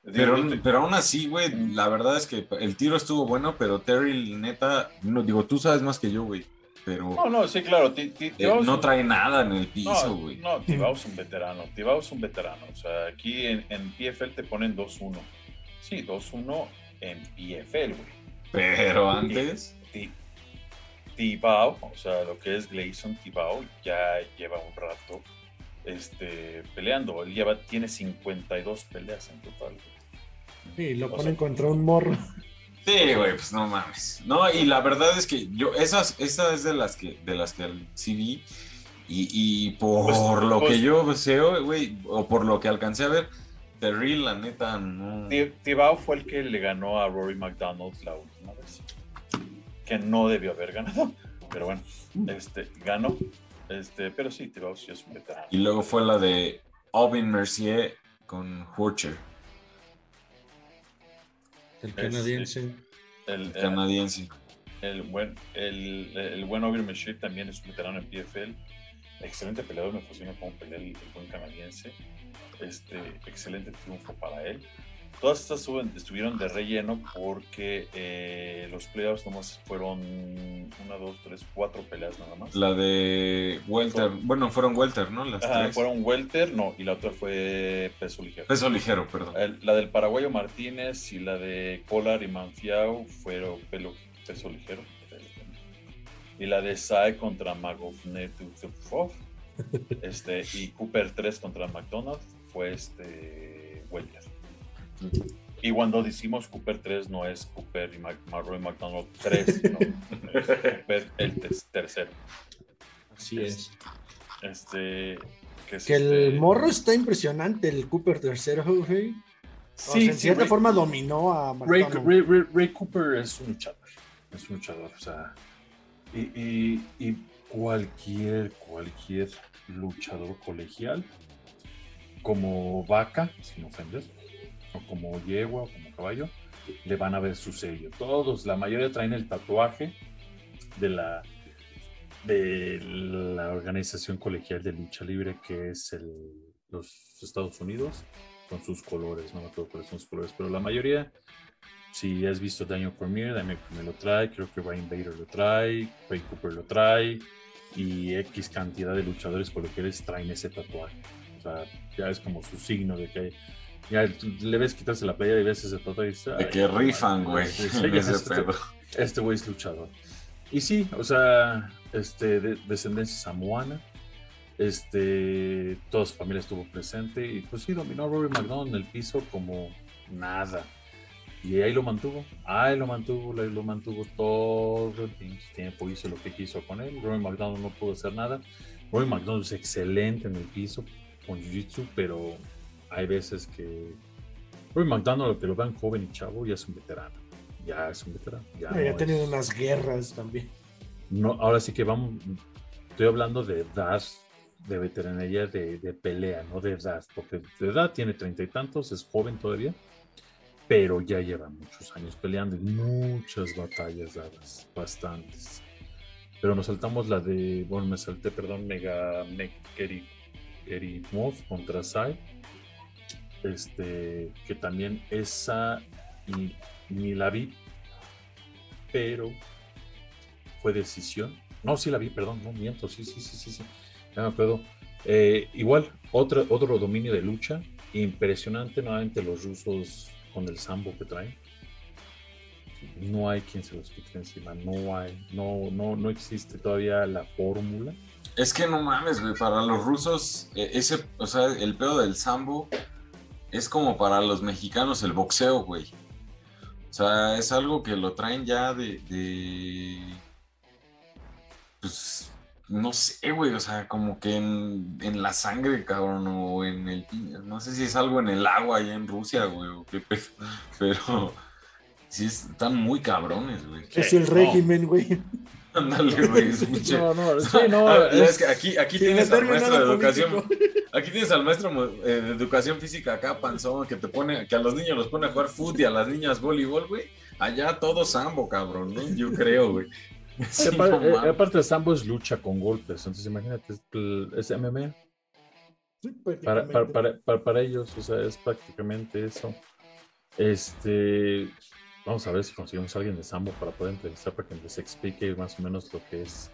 pero, Digo, yo- pero aún así, güey, la verdad es que el tiro estuvo bueno, pero Terry, neta, no, digo, tú sabes más que yo, güey. Pero No, no, sí, claro. Ti- Ti- eh, no un- trae nada en el piso, no, güey. no, Tibao es un veterano. Tibao es un veterano. O sea, aquí en, en PFL te ponen 2-1. Sí, 2-1 en PFL, güey. Pero antes, Ti- Tibao, o sea, lo que es Gleison Tibao, ya lleva un rato este, peleando. Él lleva, tiene 52 peleas en total. Sí, lo O ponen sea- contra un morro. *laughs* sí, güey, pues no mames. No, y la verdad es que yo, esas, esa es de las que, de las que sí vi. Y, y por Pues- lo pues- que yo sé, güey, o por lo que alcancé a ver, Terry, la neta, no. Ti- Tibao fue el que le ganó a Rory McDonald la última vez. Que no debió haber ganado. Pero bueno, este, ganó. Este, pero sí, Tibao sí es un veterano. Y luego fue la de Alvin Mercier con Horcher, El Este, canadiense. El, el, canadiense. el buen, el, el buen también es un veterano en PFL. Excelente peleador, me fascina cómo pelea el, el buen canadiense. Este, excelente triunfo para él. Todas estas suben- estuvieron de relleno porque eh, los playoffs nomás fueron una, dos, tres, cuatro peleas nada más. La de Welter, bueno, fueron Welter, ¿no? Las Ajá, tres. fueron welter, no, y la otra fue peso ligero. Peso ligero, perdón. El- la del paraguayo Martínez y la de Collar y Manfiao fueron pelo- peso ligero. y la de Sai contra Magofnetufov, *laughs* este, y Cooper 3 contra McDonald fue este Welter. Y cuando decimos Cooper 3 no es Cooper y Marroy McDonald 3, no, es Cooper el tercero. Así es. Este, que, el este morro está impresionante, el Cooper tercero, güey. Sí, en cierta forma dominó a Ray, Ray, Cooper es un luchador. Es un luchador, o sea. Y, y, cualquier, cualquier luchador colegial, como vaca, sin ofender, o como yegua, o como caballo, le van a ver su sello. Todos, la mayoría traen el tatuaje de la de la organización colegial de lucha libre que es el, los Estados Unidos con sus colores, no me acuerdo cuáles son sus colores, pero la mayoría, si has visto Daniel Cormier, Daniel Cormier lo trae, creo que Ryan Bader lo trae, Ray Cooper lo trae, y X cantidad de luchadores colegiales traen ese tatuaje. O sea, ya es como su signo de que ya le ves quitarse la playa y ves ese tatuaje y dices, De que rifan, güey. *laughs* Este, este güey es luchador. Y sí, o sea, este, de, descendencia samoana, este, toda su familia estuvo presente y pues sí, dominó a Rory McDonald en el piso como nada. Y ahí lo mantuvo, ahí lo mantuvo, ahí lo mantuvo todo el tiempo, hizo lo que quiso con él. Rory McDonald no pudo hacer nada. Rory McDonald es excelente en el piso con Jiu-Jitsu, pero hay veces que Rory McDonald, lo que lo vean joven y chavo, ya es un veterano. Ya es un veterano. Ya, ha tenido unas guerras también. No, ahora sí que vamos, estoy hablando de edad, de veteranería, de, de pelea, no de edad, porque de edad tiene treinta y tantos, es joven todavía, pero ya lleva muchos años peleando y muchas batallas dadas, bastantes. Pero nos saltamos la de, bueno, me salté, perdón, Mega Keri Move contra Sai, este, que también esa ni, la vi, pero fue decisión. No, sí la vi, perdón, no miento, sí, sí, sí, sí, sí. Ya me acuerdo. Eh, igual, otro, otro dominio de lucha, impresionante nuevamente los rusos con el sambo que traen. No hay quien se los quite encima, no hay, no, no, no existe todavía la fórmula. Es que no mames, güey, para los rusos, e, ese, o sea, el pedo del sambo es como para los mexicanos el boxeo, güey. O sea, es algo que lo traen ya de pues, no sé, güey, o sea, como que en, en, la sangre, cabrón, o en el, no sé si es algo en el agua allá en Rusia, güey, o qué pedo, *laughs* pero sí están muy cabrones, güey. Es el régimen, güey. Ándale, güey, es *laughs* No, no, sí, no. Es... que aquí, aquí tienes al maestro de educación, aquí tienes al maestro eh, de educación física acá, panzón, que te pone, que a los niños los pone a jugar fútbol y a las niñas voleibol, güey. Allá todo sambo, cabrón, ¿no? Yo creo, güey. *laughs* Eh, aparte, de Sambo es lucha con golpes, entonces imagínate, es, MMA. para, para, para, ellos, o sea, es prácticamente eso. Este, vamos a ver si conseguimos a alguien de Sambo para poder entrevistar para que les explique más o menos lo que es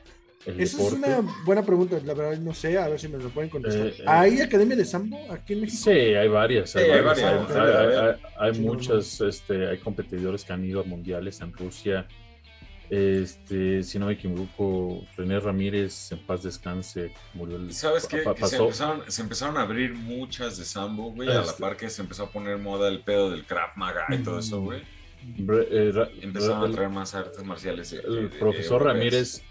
el Esa es una buena pregunta, la verdad no sé, a ver si me lo pueden contestar. Eh, eh, ¿Hay academia de Sambo aquí en México? Sí, hay varias. Hay, hay, muchas, este, hay competidores que han ido a mundiales en Rusia este, si no me equivoco, René Ramírez, en paz descanse, murió el ¿Sabes qué? se, empezaron, a abrir muchas de Sambo, güey, a la este par que se empezó a poner moda el pedo del Krav Maga y todo eso, güey. Eh, empezaron a traer más artes marciales. el profesor Ramírez,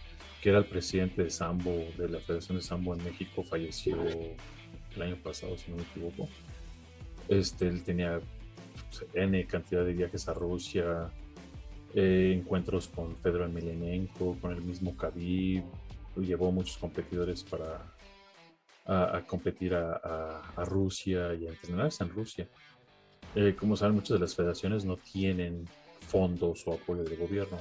que era el presidente de Sambo, de la Federación de Sambo en México, falleció el año pasado, si no me equivoco. Este, él tenía pues, N cantidad de viajes a Rusia, eh, encuentros con Pedro Emelianenko, con el mismo Khabib, llevó muchos competidores para a, competir a, Rusia y a entrenarse en Rusia. Eh, como saben, muchas de las federaciones no tienen fondos o apoyo del gobierno.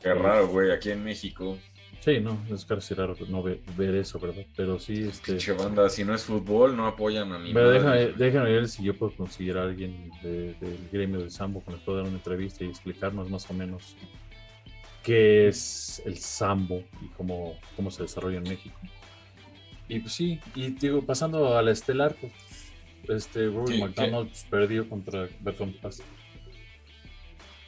Qué raro, güey, aquí en México Sí, no, es casi raro no ver, eso, ¿verdad? Pero sí, este... Che banda, si no es fútbol, no apoyan a ni Pero déjame, déjame ver si yo puedo conseguir a alguien del gremio del Sambo que nos pueda dar una entrevista y explicarnos más o menos qué es el Sambo y cómo, cómo se desarrolla en México. Y pues sí, y digo, pasando a la estelar, pues, este Rory McDonald perdió contra Bertrand Paz.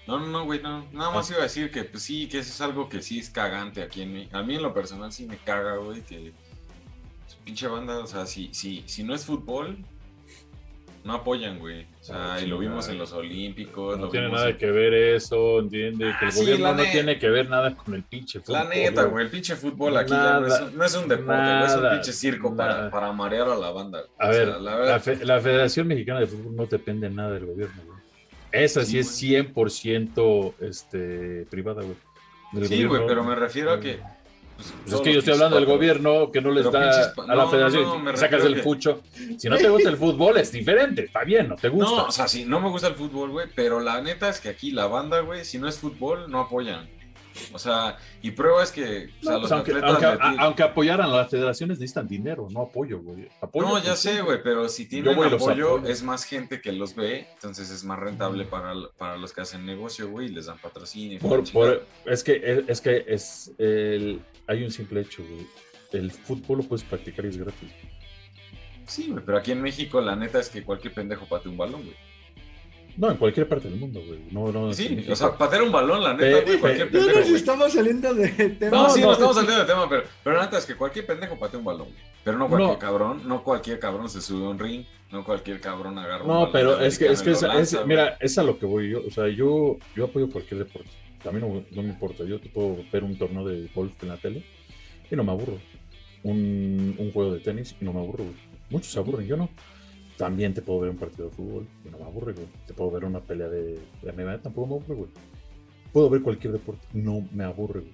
No, no, no, güey, no. Nada más iba a decir que, pues sí, que eso es algo que sí es cagante aquí en mí. A mí en lo personal sí me caga, güey, que su pinche banda, o sea, si, si, si no es fútbol, no apoyan, güey. O sea, Ah, y lo vimos en los Olímpicos. No lo tiene nada en- que ver eso, entiende que el Ah, sí, gobierno no tiene que ver nada con el pinche fútbol. La neta, güey, el pinche fútbol aquí ya no Nada, es, un- no es un deporte, güey, es un nada, pinche circo para, nada. para marear a la banda. güey. A O ver, la la, verdad, fe- la Federación Mexicana de Fútbol no depende nada del gobierno, güey. Esa sí, Sí, es 100% este, privada, güey. Del sí, güey, pero me refiero a que. Pues, Pues es que yo estoy hablando del gobierno que no les da pinches a la no, federación no, sacas el que- pucho. Si no te gusta el fútbol es diferente, está bien, no te gusta. No, o sea, sí, no me gusta el fútbol, güey, pero la neta es que aquí la banda, güey, si no es fútbol, no apoyan. O sea, y prueba es que o sea, No, los pues aunque, atletas aunque- tiro- a- aunque apoyaran las federaciones necesitan dinero, no apoyo, güey. Apoyo, No, ya pues, sé, güey, pero si tienen apoyo, es más gente que los ve, entonces es más rentable para, para los que hacen negocio, güey, y les dan patrocinio. Por- por- es que es, es que es el, hay un simple hecho, güey. El fútbol lo puedes practicar y es gratis. Sí, güey, pero aquí en México la neta es que cualquier pendejo patea un balón, güey. No, en cualquier parte del mundo, güey. No, no, Sí, o sea, patear un balón, la neta, Pe- güey, cualquier no pendejo, si güey. estamos saliendo de tema. No, sí, no, no estamos saliendo de tema, pero, pero la neta es que cualquier pendejo patea un balón, güey. Pero no cualquier No. cabrón, no cualquier cabrón se sube a un ring, no cualquier cabrón agarra un No, balón pero es que, es que y es- mira, es a lo que voy yo. O sea, yo, yo apoyo cualquier deporte. A mí no, no me importa. Yo te puedo ver un torneo de golf en la tele y no me aburro. Un, un juego de tenis y no me aburro, güey. Muchos se aburren, yo no. También te puedo ver un partido de fútbol y no me aburre, güey. Te puedo ver una pelea de, de MMA, tampoco me aburre, güey. Puedo ver cualquier deporte, no me aburre, güey.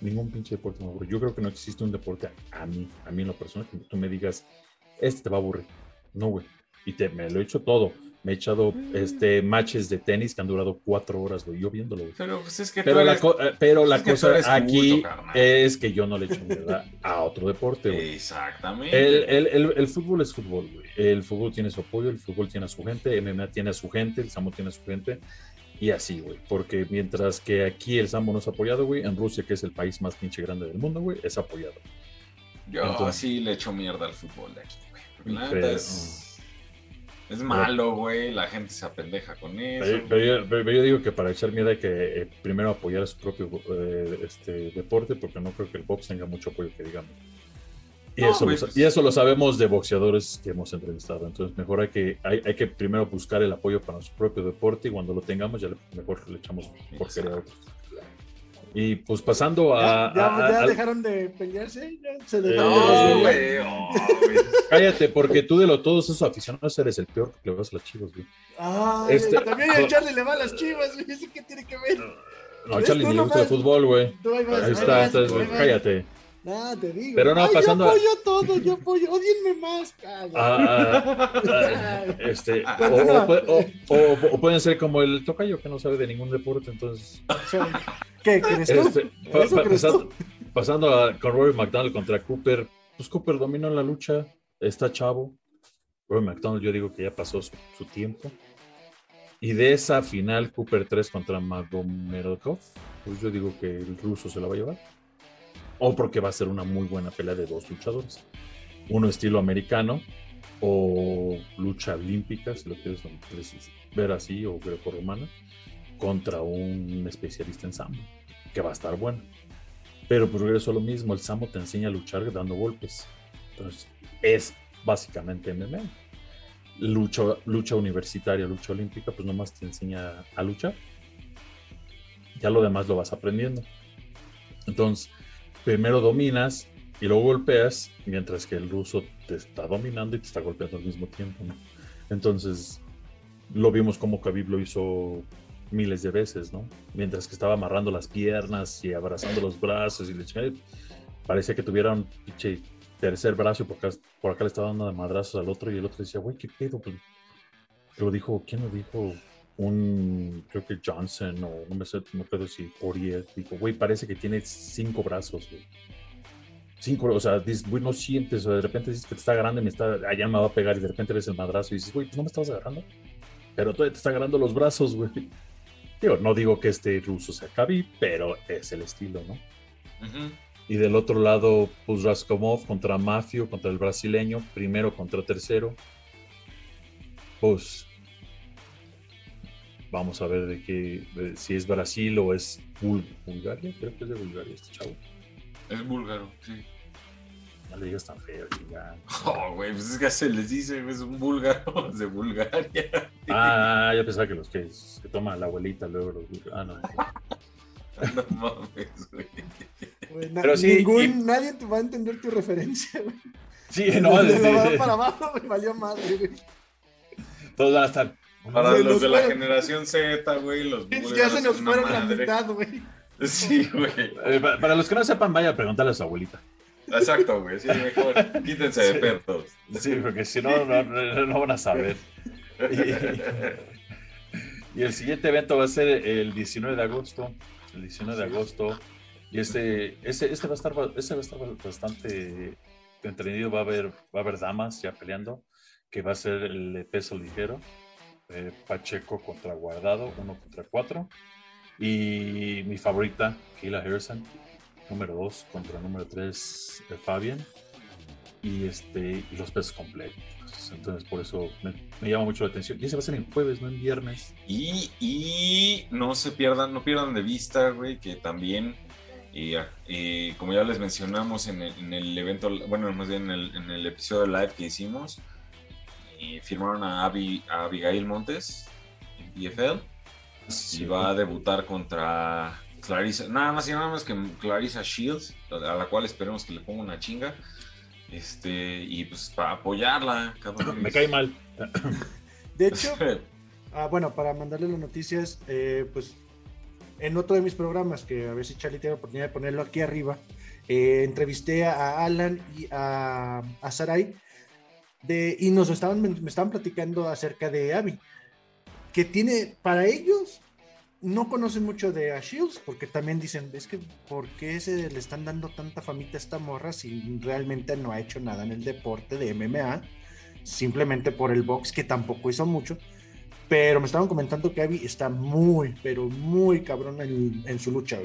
Ningún pinche deporte me aburre. Yo creo que no existe un deporte a, a mí, a mí en lo personal, que tú me digas, este te va a aburrir. No, güey. Y te, me lo he hecho todo. Me he echado este, matches de tenis que han durado cuatro horas, güey, yo viéndolo, güey. Pero pues es que Pero la, eres- co- eh, pero la cosa aquí culto, es que yo no le echo mierda a otro deporte, güey. Exactamente. El, el- el- el fútbol es fútbol, güey. El fútbol tiene su apoyo, el fútbol tiene a su gente, MMA tiene a su gente, el Sambo tiene a su gente. Y así, güey. Porque mientras que aquí el Sambo no es apoyado, güey, en Rusia, que es el país más pinche grande del mundo, güey, es apoyado. Yo Entonces- sí le echo mierda al fútbol de aquí, güey. Es, malo, güey. La gente se apendeja con eso. Pero, pero yo, pero yo digo que para echar mierda hay que eh, primero apoyar a su propio eh, este, deporte, porque no creo que el box tenga mucho apoyo, que digamos. Y, No, eso, lo, pues- y eso lo sabemos de boxeadores que hemos entrevistado. Entonces, mejor hay que, hay, hay que primero buscar el apoyo para su propio deporte y cuando lo tengamos, ya mejor le echamos porquería a otros. Y pues pasando a. Ya, ya- a- ya a- dejaron de pelearse, ya se Eh, dejaron No, de güey. oh, güey. cállate, porque tú de lo, todos esos aficionados eres el peor que le vas a las chivas, güey. Ay, Este- también el Charlie le va a las chivas, güey, ¿eso qué tiene que ver? No. Charlie ni le gusta el fútbol, güey. Ahí está, ahí vas. cállate. Ah, te digo. Pero no, Ay, pasando a- Yo apoyo todo, yo apoyo. Odienme más. Cállate. Ah, ah, ah, este, o, o pue- o- o- o pueden ser como el tocayo que no sabe de ningún deporte, entonces. ¿Qué crees tú? Este, pa- ¿Eso pa- crees pasando, tú? pasando a- con Rory McDonald contra Cooper, pues Cooper dominó la lucha, está chavo. Rory McDonald, yo digo que ya pasó su, su tiempo. Y de esa final, Cooper 3 contra Magomedov, pues yo digo que el ruso se la va a llevar. O porque va a ser una muy buena pelea de dos luchadores. Uno estilo americano o lucha olímpica, si lo quieres ver así, o greco-romana, contra un especialista en sambo, que va a estar bueno. Pero por regreso a lo mismo, el sambo te enseña a luchar dando golpes. Entonces, es básicamente MMA. Lucha, lucha universitaria, lucha olímpica, pues nomás te enseña a luchar. Ya lo demás lo vas aprendiendo. Entonces, primero dominas y luego golpeas, mientras que el ruso te está dominando y te está golpeando al mismo tiempo. ¿no? Entonces, lo vimos como Khabib lo hizo miles de veces, ¿no? Mientras que estaba amarrando las piernas y abrazando los brazos y le parecía que tuviera un tercer brazo por acá, por acá le estaba dando de madrazos al otro y el otro decía, güey, ¿qué pedo? Lo dijo, ¿quién lo dijo? Un, creo que Johnson o no me sé, no creo si Poirier dijo, güey, parece que tiene cinco brazos, güey. Cinco, o sea, dices, güey, no sientes, o de repente dices que te está agarrando y me está, allá me va a pegar y de repente ves el madrazo y dices, güey, pues no me estabas agarrando. Pero todavía te está agarrando los brazos, güey. Digo, no digo que este ruso sea Khabib, pero es el estilo, ¿no? Y del otro lado, pues Raskomov contra Mafio, contra el brasileño, primero contra tercero. Pues vamos a ver de qué, de si es Brasil o es Bul- Bulgaria, creo que es de Bulgaria este chavo. Es búlgaro, sí. No le digas tan feo, chinga. *laughs* Oh, güey, pues es que se les dice, güey, es un búlgaro *laughs* de Bulgaria. Ah, yo pensaba que los que, que toma la abuelita luego los búlgaros. Ah, no. No *laughs* mames, güey. Pero sí, ningún, y- nadie te va a entender tu referencia, güey. Sí, no, de, la de- para abajo me valió madre, güey. todos van a estar. Para los de la fueron. generación Z, güey, los *laughs* Ya se nos fueron la mitad, güey. *laughs* Sí, güey. Eh, pa- para los que no sepan, vaya a preguntarle a su abuelita. Exacto, güey. Sí, mejor. Quítense de Sí. perros. Sí, porque si no, no, van a saber. Y, y el siguiente evento va a ser el 19 de agosto. El 19 de agosto. Y este, este, este va a estar, este va a estar bastante entretenido. Va a haber, va a haber damas ya peleando, que va a ser el de peso ligero. Eh, Pacheco contra Guardado, uno contra cuatro. Y mi favorita, Kayla Harrison, número 2 contra número 3, Fabian. Y, este, y los pesos completos. Entonces, por eso me, me llama mucho la atención. Y ese va a ser en jueves, no en viernes. Y, y no se pierdan, no pierdan de vista, güey, que también, y como ya les mencionamos en el, en el evento, bueno, más bien en el, en el episodio live que hicimos, y firmaron a, Abby- a Abigail Montes en PFL y va a debutar contra Clarissa, nada más y nada más que Clarissa Shields, a la cual esperemos que le ponga una chinga. Este, y pues para apoyarla, cabrón. *laughs* Me cae mal. De hecho, *laughs* ah, bueno, para mandarle las noticias, eh, pues en otro de mis programas, que a ver si Charlie tiene la oportunidad de ponerlo aquí arriba, eh, entrevisté a Alan y a, a Sarai de, y nos estaban, me estaban platicando acerca de Abby, que tiene, para ellos, no conocen mucho de a Shields, porque también dicen, es que, ¿por qué se le están dando tanta famita a esta morra si realmente no ha hecho nada en el deporte de MMA? Simplemente por el box, que tampoco hizo mucho. Pero me estaban comentando que Abby está muy, pero muy cabrón en, en su lucha.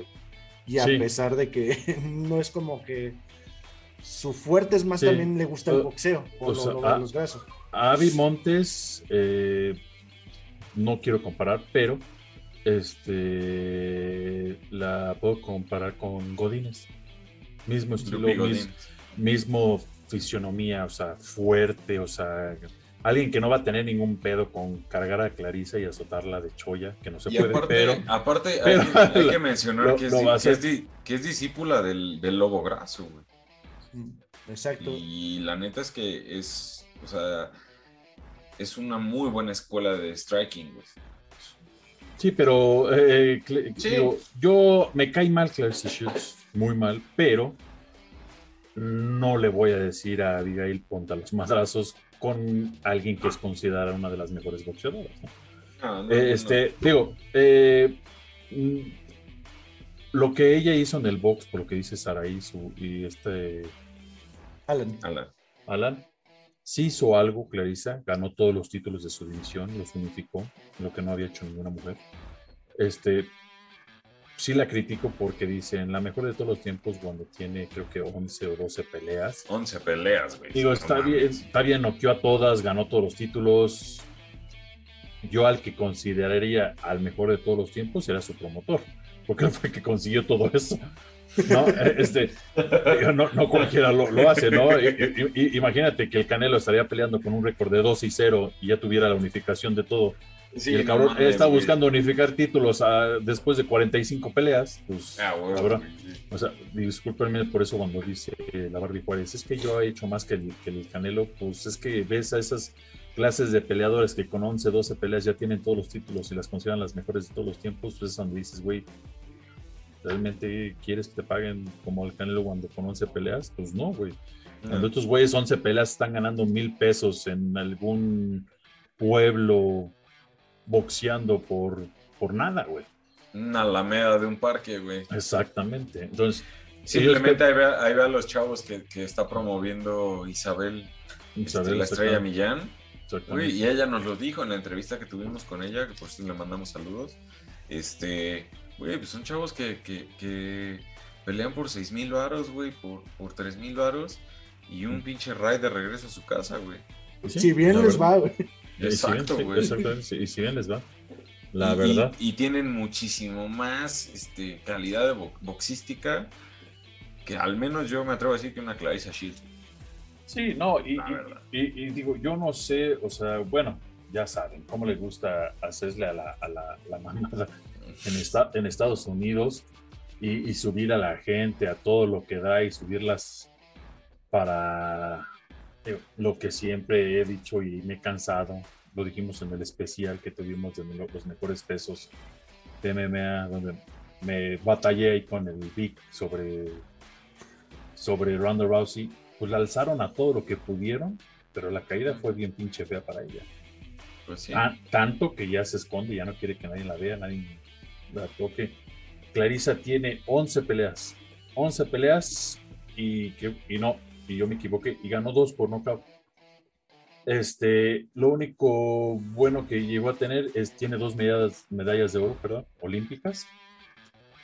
Y a Sí. pesar de que *laughs* no es como que su fuerte es más Sí. también le gusta el O- boxeo, por o lo- sea, lo de ah, los brazos. A Abby Montes, eh, no quiero comparar, pero este la puedo comparar con Godínez. Mismo estilo, mis- mismo fisionomía, o sea, fuerte, o sea, alguien que no va a tener ningún pedo con cargar a Clarisa y azotarla de cholla, que no se Y puede, aparte, pero aparte pero- hay, que, hay que *laughs* mencionar lo- es, a es que es discípula del, del lobo graso, güey. Mm, Exacto. Y la neta es que es, o sea, es una muy buena escuela de striking, güey. Sí, pero eh, Cle- Sí. digo, yo me cae mal Clarissa Shields, muy mal, pero no le voy a decir a Abigail ponta los madrazos con alguien que es considerada una de las mejores boxeadoras. ¿no? No, no, Eh, no, este, digo, eh, mm, lo que ella hizo en el box, por lo que dice Saraí y este Alan. no. Ala. Alan, sí hizo algo, Clarissa, ganó todos los títulos de su división, los unificó, lo que no había hecho ninguna mujer. Este, sí la critico porque dice, en la mejor de todos los tiempos, cuando tiene creo que 11 o 12 peleas, 11 peleas, güey. digo, No está bien, está bien, noqueó a todas, ganó todos los títulos. Yo al que consideraría al mejor de todos los tiempos era su promotor, porque él *laughs* fue el que consiguió todo eso. ¿No? Este, digo, no, no cualquiera lo, lo hace, ¿no? I- i- i- imagínate que el Canelo estaría peleando con un récord de 2 y 0 y ya tuviera la unificación de todo. Sí, y el no cabrón está buscando unificar títulos ah, después de 45 peleas. Pues, Ah, güey, cabrón. sí. o sea, discúlpenme por eso cuando dice eh, la Barbie Juárez, es que yo he hecho más que el, que el Canelo, pues es que ves a esas clases de peleadores que con 11, 12 peleas ya tienen todos los títulos y las consideran las mejores de todos los tiempos, pues es donde dices, güey, ¿realmente quieres que te paguen como el Canelo cuando con 11 peleas? Pues no, güey. Cuando estos güeyes 11 peleas están ganando mil pesos en algún pueblo boxeando por, por nada, güey. Una alameda de un parque, güey. Exactamente. Entonces, Simplemente ahí ve, ahí ve a los chavos que, que está promoviendo Isabel, este, la estrella Millán. Güey, y ella nos lo dijo en la entrevista que tuvimos con ella, que por si le mandamos saludos. Este, güey, pues son chavos que, que, que pelean por 6 mil varos, güey, por, por 3 mil varos y un pinche ride de regreso a su casa, güey. Sí, si bien la les verdad. va, *laughs* güey. Si Exacto, güey. Exactamente, sí, y si bien les va. La y, verdad. Y, y tienen muchísimo más este, calidad de bo- boxística que al menos yo me atrevo a decir que una Clarissa Shields. Sí, no, y, La y- verdad. y- y digo, yo no sé, o sea, bueno, ya saben cómo le gusta hacerle a la, a la, la mamada en, esta- en Estados Unidos y, y subir a la gente a todo lo que da y subirlas para digo, lo que siempre he dicho y me he cansado. Lo dijimos en el especial que tuvimos de lo- los mejores pesos de MMA, donde me batallé ahí con el Vic sobre, sobre Ronda Rousey. Pues la alzaron a todo lo que pudieron, pero la caída fue bien pinche fea para ella. Pues sí. Ah, tanto que ya se esconde, ya no quiere que nadie la vea, nadie toque. Clarisa tiene 11 peleas, 11 peleas y, que, y no, y yo me equivoqué, y ganó dos por nocaut. Este, lo único bueno que llegó a tener es, tiene dos medallas, medallas de oro, perdón, olímpicas,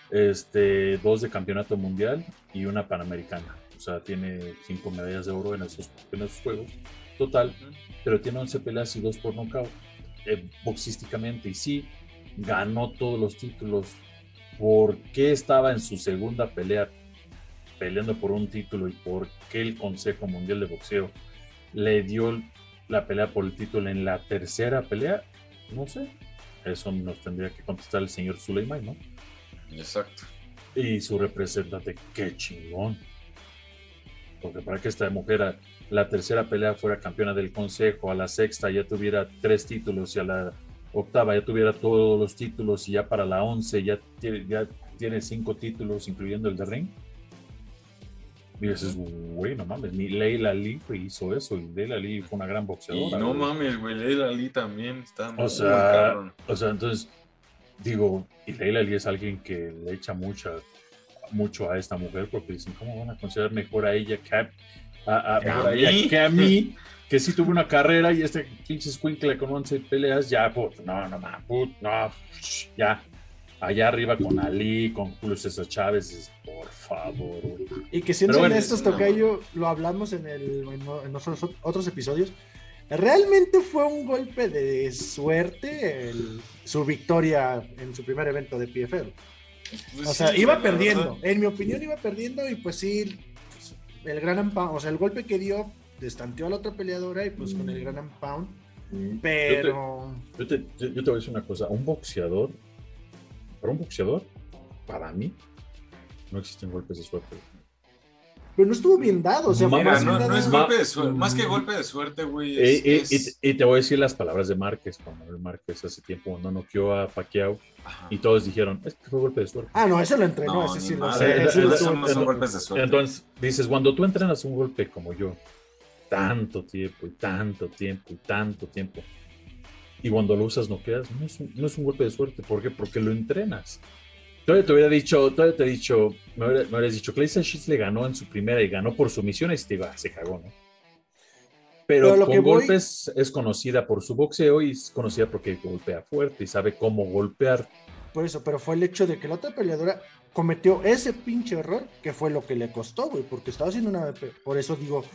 este, dos de campeonato mundial y una panamericana. O sea, tiene cinco medallas de oro en esos, en esos juegos. Total, pero tiene 11 peleas y dos por nocaut eh, boxísticamente. Y sí, ganó todos los títulos. ¿Por qué estaba en su segunda pelea peleando por un título y por qué el Consejo Mundial de Boxeo le dio la pelea por el título en la tercera pelea? No sé. Eso nos tendría que contestar el señor Suleiman, ¿no? Exacto. Y su representante, qué chingón. Porque para que esta mujer a la tercera pelea fuera campeona del consejo, a la sexta ya tuviera tres títulos y a la octava ya tuviera todos los títulos y ya para la once ya tiene, ya tiene cinco títulos, incluyendo el de ring. Y dices, güey, no mames, ni Leila Lee hizo eso. Y Leila Lee fue una gran Y boxeadora. no güey. mames, güey, Leila Lee también está muy O sea, cabrón. o sea, entonces, digo, y Leila Lee es alguien que le echa mucha, mucho a esta mujer porque dicen, ¿cómo van a considerar mejor a ella que a, a- a- a a ella mí? que a mí? *laughs* Que sí tuvo una carrera y este pinche squinkle con 11 peleas, ya, put, no, no, no, put, no, ya. Allá arriba con Ali, con Julio César Chávez, por favor, güey. Y que siendo bueno, honestos, Tocayo, lo hablamos en, el, en, otros, otros episodios. Realmente fue un golpe de suerte el- su victoria en su primer evento de PFL. Pues O sea, sí, iba perdiendo. En mi opinión, iba perdiendo y pues sí, pues, el gran o sea, el golpe que dio destanteó a la otra peleadora y pues con el gran pound. Pero Yo te, yo- yo te voy a decir una cosa, un boxeador, para un boxeador, para mí, no existen golpes de suerte. pero no estuvo bien dado. O sea, Mira, más no, bien no dado- es Ma- golpe de suerte, más que Mm. golpe de suerte, güey. Eh, Es, eh, es- y, te- y te voy a decir las palabras de Márquez, Juan Manuel Márquez, hace tiempo cuando noqueó a Pacquiao Ajá. y todos dijeron, es que fue golpe de suerte. Ah, no, eso lo entrenó, No, ese ni sí lo madre, sé. Eh, ese eh, lo eh, esos tuvo no son entrenado. golpes de suerte. Entonces dices, cuando tú entrenas un golpe como yo, tanto tiempo y tanto tiempo y tanto tiempo, y cuando lo usas noqueas, no es un, no es un golpe de suerte. ¿Por qué? Porque lo entrenas. Todavía te hubiera dicho, todavía te he dicho, me, hubiera- me hubieras dicho, Sheets le ganó en su primera y ganó por sumisiones y ah, se cagó, ¿no? Pero, Pero lo con que voy- golpes es conocida por su boxeo y es conocida porque golpea fuerte y sabe cómo golpear. Por eso, pero fue el hecho de que la otra peleadora cometió ese pinche error que fue lo que le costó, güey, porque estaba haciendo una... Por eso digo,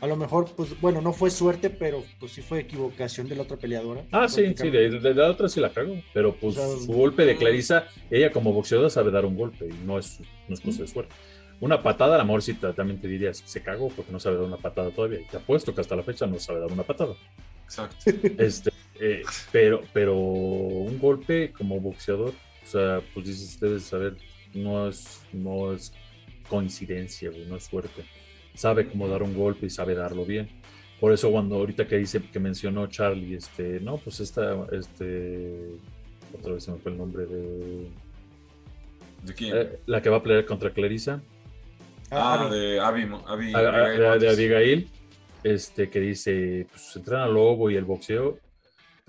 a lo mejor, pues bueno, no fue suerte, pero pues sí fue equivocación de la otra peleadora. Ah, sí, sí, de, de la otra sí la cagó, pero pues O sea, su golpe de Clarisa, ella como boxeadora sabe dar un golpe y no es, no es cosa de suerte. Una patada, a lo mejor sí te- también te dirías, se cagó porque no sabe dar una patada todavía. Y te apuesto que hasta la fecha no sabe dar una patada. Exacto. *laughs* Este, eh, pero, pero un golpe como boxeador, o sea, pues dices, debes saber, no es, no es coincidencia, güey, no es suerte. Sabe cómo dar un golpe y sabe darlo bien. Por eso cuando ahorita que dice que mencionó Charlie, este, no, pues esta, este, otra vez se me fue el nombre de ¿De quién? eh, la que va a pelear contra Clarisa, ah, Abby. de Abby. Abigail de. Abigail, este, que dice, pues entrena lobo y el boxeo,